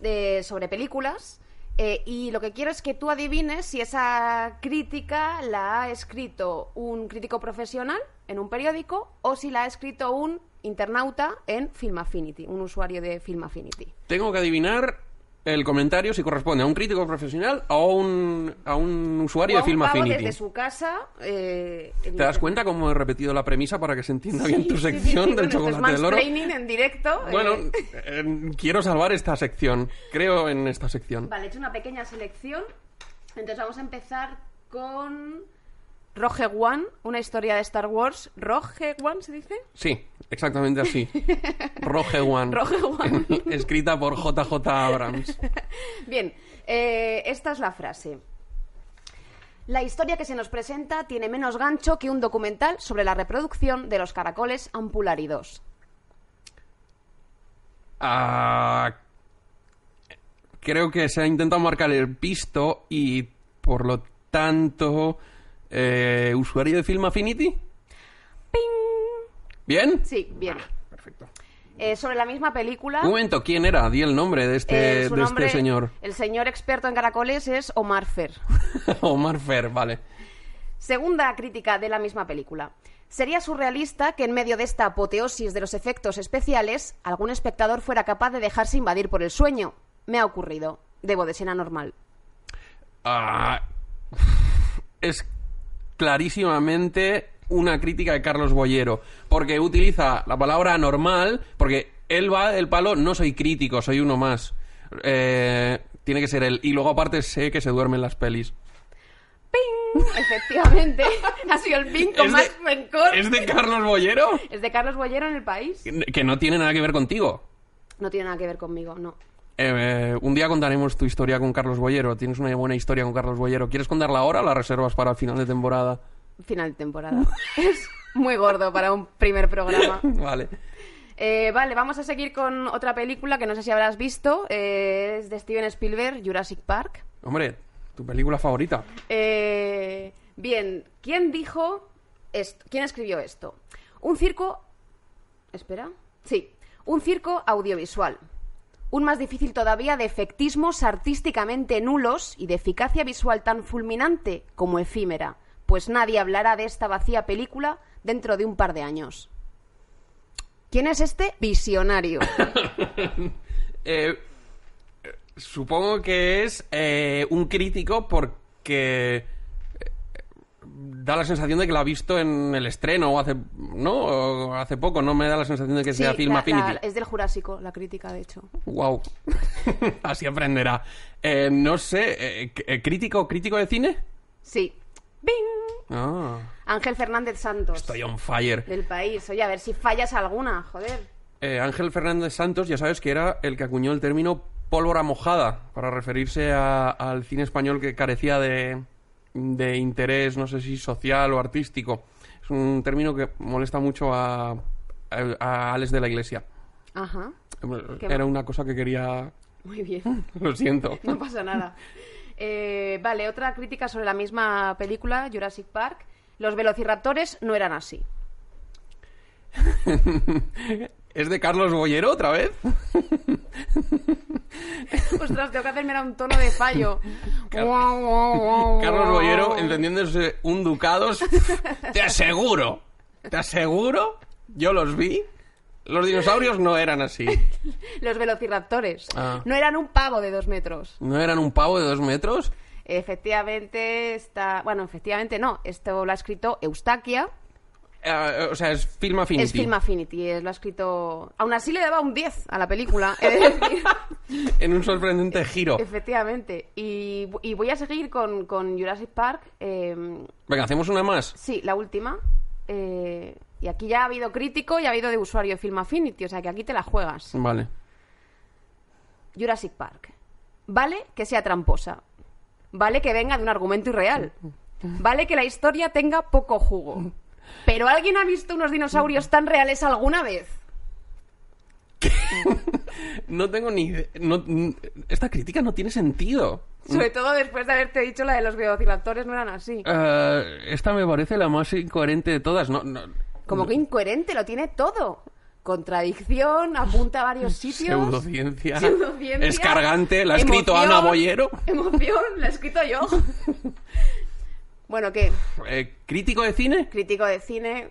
de- sobre películas eh, y lo que quiero es que tú adivines si esa crítica la ha escrito un crítico profesional en un periódico o si la ha escrito un internauta en Film Affinity, un usuario de Film Affinity. Tengo que adivinar el comentario si corresponde a un crítico profesional o a un, a un usuario O a de un Film pavo Affinity. desde su casa. eh, ¿Te das cuenta cómo he repetido la premisa para que se entienda bien tu Sí, sí, sí, sección del chocolate del oro? en directo. eh. Bueno, eh, quiero salvar esta sección. Creo en esta sección. Vale, he hecho una pequeña selección. Entonces vamos a empezar con Rogue One, una historia de Star Wars. ¿Rogue One se dice? Sí, exactamente así. <laughs> Rogue One. Rogue One. <laughs> Escrita por JJ Abrams. <laughs> Bien, eh, esta es la frase. La historia que se nos presenta tiene menos gancho que un documental sobre la reproducción de los caracoles ampuláridos. Ah, creo que se ha intentado marcar el pisto y por lo tanto eh, usuario de Film Affinity. ¡Ping! ¿Bien? Sí, bien. Perfecto. Eh, sobre la misma película. Un momento, ¿quién era? Di el nombre de este, eh, su de nombre- este señor. El señor experto en caracoles es Omar Fer. <laughs> Omar Fer, vale. Segunda crítica de la misma película. Sería surrealista que en medio de esta apoteosis de los efectos especiales algún espectador fuera capaz de dejarse invadir por el sueño. Me ha ocurrido. Debo de ser anormal. Ah, es clarísimamente una crítica de Carlos Boyero, porque utiliza la palabra normal, porque él va del palo, no soy crítico, soy uno más. Eh, tiene que ser él. Y luego aparte sé que se duerme en las pelis. ¡Ping! Efectivamente. <laughs> ha sido el ping con ¿Es más de- rencor. ¿Es de Carlos Boyero? Es de Carlos Boyero en el país. Que no tiene nada que ver contigo. No tiene nada que ver conmigo, no. Eh, un día contaremos tu historia con Carlos Boyero. Tienes una buena historia con Carlos Boyero. ¿Quieres contarla ahora o la reservas para el final de temporada? Final de temporada. <laughs> es muy gordo para un primer programa. <laughs> Vale. Eh, vale, vamos a seguir con otra película que no sé si habrás visto. eh, es de Steven Spielberg, Jurassic Park. Hombre, tu película favorita. Eh, bien, ¿quién dijo esto? ¿Quién escribió esto? Un circo. Espera. Sí, un circo audiovisual. Un más difícil todavía de efectismos artísticamente nulos y de eficacia visual tan fulminante como efímera, pues nadie hablará de esta vacía película dentro de un par de años. ¿Quién es este visionario? <coughs> Eh, eh, supongo que es eh, un crítico porque da la sensación de que lo ha visto en el estreno o hace, ¿no? O hace poco, no me da la sensación de que sea Film la- la- es del Jurásico, la crítica, de hecho. Wow. <laughs> Así aprenderá. Eh, no sé, eh, eh, ¿crítico, crítico de cine? Sí. ¡Bing! Ah, Ángel Fernández Santos. estoy on fire. Del país. Oye, a ver si fallas alguna, joder. Eh, Ángel Fernández Santos, ya sabes que era el que acuñó el término pólvora mojada para referirse a- al cine español que carecía de, de interés, no sé si social o artístico. Es un término que molesta mucho a, a, Alex de la Iglesia. Ajá. ¿Qué Era una cosa que quería... <laughs> Muy bien. <laughs> Lo siento. <laughs> No pasa nada. Eh, vale, otra crítica sobre la misma película, Jurassic Park. Los velociraptores no eran así. ¿Es de Carlos Boyero otra vez? <laughs> Ostras, tengo que hacerme un tono de fallo. Carlos Boyero entendiéndose un ducados. <laughs> Te aseguro, te aseguro, yo los vi. Los dinosaurios no eran así. <laughs> Los velociraptores. Ah. No eran un pavo de dos metros. ¿No eran un pavo de dos metros? Efectivamente está... Bueno, efectivamente no. Esto lo ha escrito Eustaquia. Eh, o sea, es Film Affinity. Es Film Affinity. es- Lo ha escrito... Aún así le daba un 10 a la película. <laughs> decir. <laughs> En un sorprendente giro. Efectivamente. Y, y voy a seguir con, con Jurassic Park. eh, Venga, hacemos una más. sí, la última. Eh, y aquí ya ha habido crítico y ha habido de usuario de Film Affinity. O sea que aquí te la juegas. Vale. Jurassic Park. Vale que sea tramposa. Vale que venga de un argumento irreal. Vale que la historia tenga poco jugo. Pero ¿alguien ha visto unos dinosaurios tan reales alguna vez? <laughs> No tengo ni idea. no- esta crítica no tiene sentido. Sobre todo después de haberte dicho la de los velociraptores no eran así. Eh, esta me parece la más incoherente de todas. No, no- Como que incoherente, lo tiene todo. Contradicción, apunta a varios sitios. Pseudociencia. Pseudociencia, Escargante. La ha escrito emoción, Ana Boyero. Emoción, la he escrito yo. <laughs> bueno, ¿qué? Eh, ¿Crítico de cine? Crítico de cine.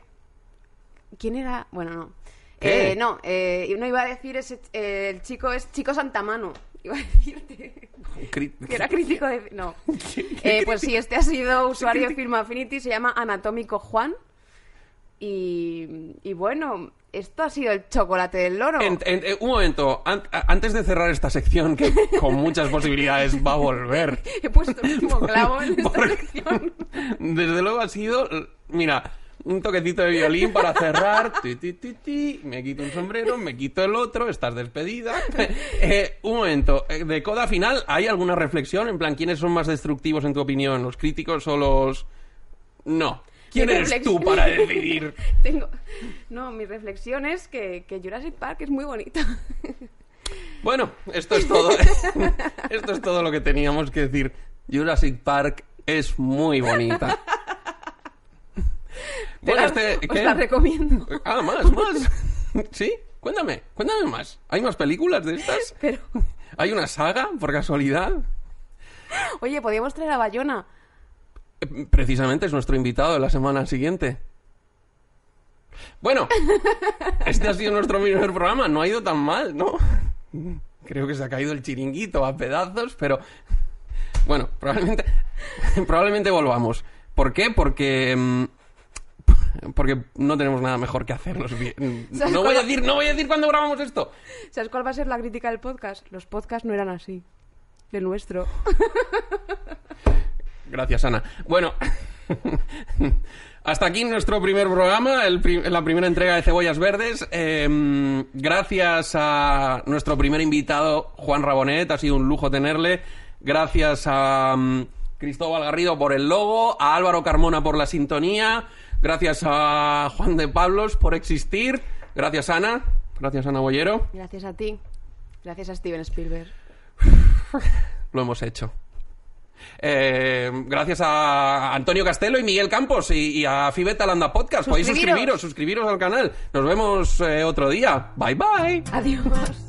¿Quién era? Bueno, no. ¿Qué? Eh, no, eh, no iba a decir ese. eh, el chico es Chico Santamano. <laughs> Iba a decirte. <laughs> Que era crítico de. No. <laughs> Eh, pues sí, este ha sido usuario de Film Affinity, se llama Anatómico Juan. Y, y bueno, esto ha sido el chocolate del loro. En- en- eh, un momento, an- antes de cerrar esta sección, que <laughs> con muchas posibilidades va a volver. <laughs> He puesto el último clavo en esta <laughs> sección. Desde luego ha sido, mira, un toquecito de violín para cerrar. Ti, ti, ti, ti. Me quito un sombrero, me quito el otro, estás despedida. Eh, un momento, eh, de coda final, ¿hay alguna reflexión? En plan, ¿quiénes son más destructivos en tu opinión? ¿Los críticos o los.? No. ¿Quién eres tú para decidir? <laughs> Tengo... No, mi reflexión es que, que Jurassic Park es muy bonita. <laughs> Bueno, esto es todo. <laughs> esto es todo lo que teníamos que decir. Jurassic Park es muy bonita. Te la- este- os la recomiendo. Ah, más, más. ¿Sí? Cuéntame, cuéntame más. ¿Hay más películas de estas? Pero, ¿Hay una saga, por casualidad? oye, podríamos traer a Bayona. Precisamente es nuestro invitado de la semana siguiente. Bueno, <laughs> este ha sido nuestro primer programa. No ha ido tan mal, ¿no? Creo que se ha caído el chiringuito a pedazos, pero... Bueno, probablemente, <laughs> probablemente volvamos. ¿Por qué? Porque... mm, Porque no tenemos nada mejor que hacernos bien. ¿Sabes No voy a decir, no voy a decir cuándo grabamos esto. ¿Sabes cuál va a ser la crítica del podcast? Los podcasts no eran así. El nuestro. <laughs> Gracias, Ana. Bueno, <laughs> hasta aquí nuestro primer programa, el la primera entrega de Cebollas Verdes. Eh, gracias a nuestro primer invitado, Juan Rabonet, ha sido un lujo tenerle. Gracias a mm, Cristóbal Garrido por el logo, a Álvaro Carmona por la sintonía, gracias a Juan de Pablos por existir, gracias Ana Gracias, Ana Boyero. Gracias a ti. Gracias a Steven Spielberg. <laughs> Lo hemos hecho. Eh, gracias a Antonio Castelo y Miguel Campos y, y a Fibeta Landa Podcast. Podéis Suscribiros. suscribiros, suscribiros al canal. Nos vemos eh, otro día. Bye bye. Adiós.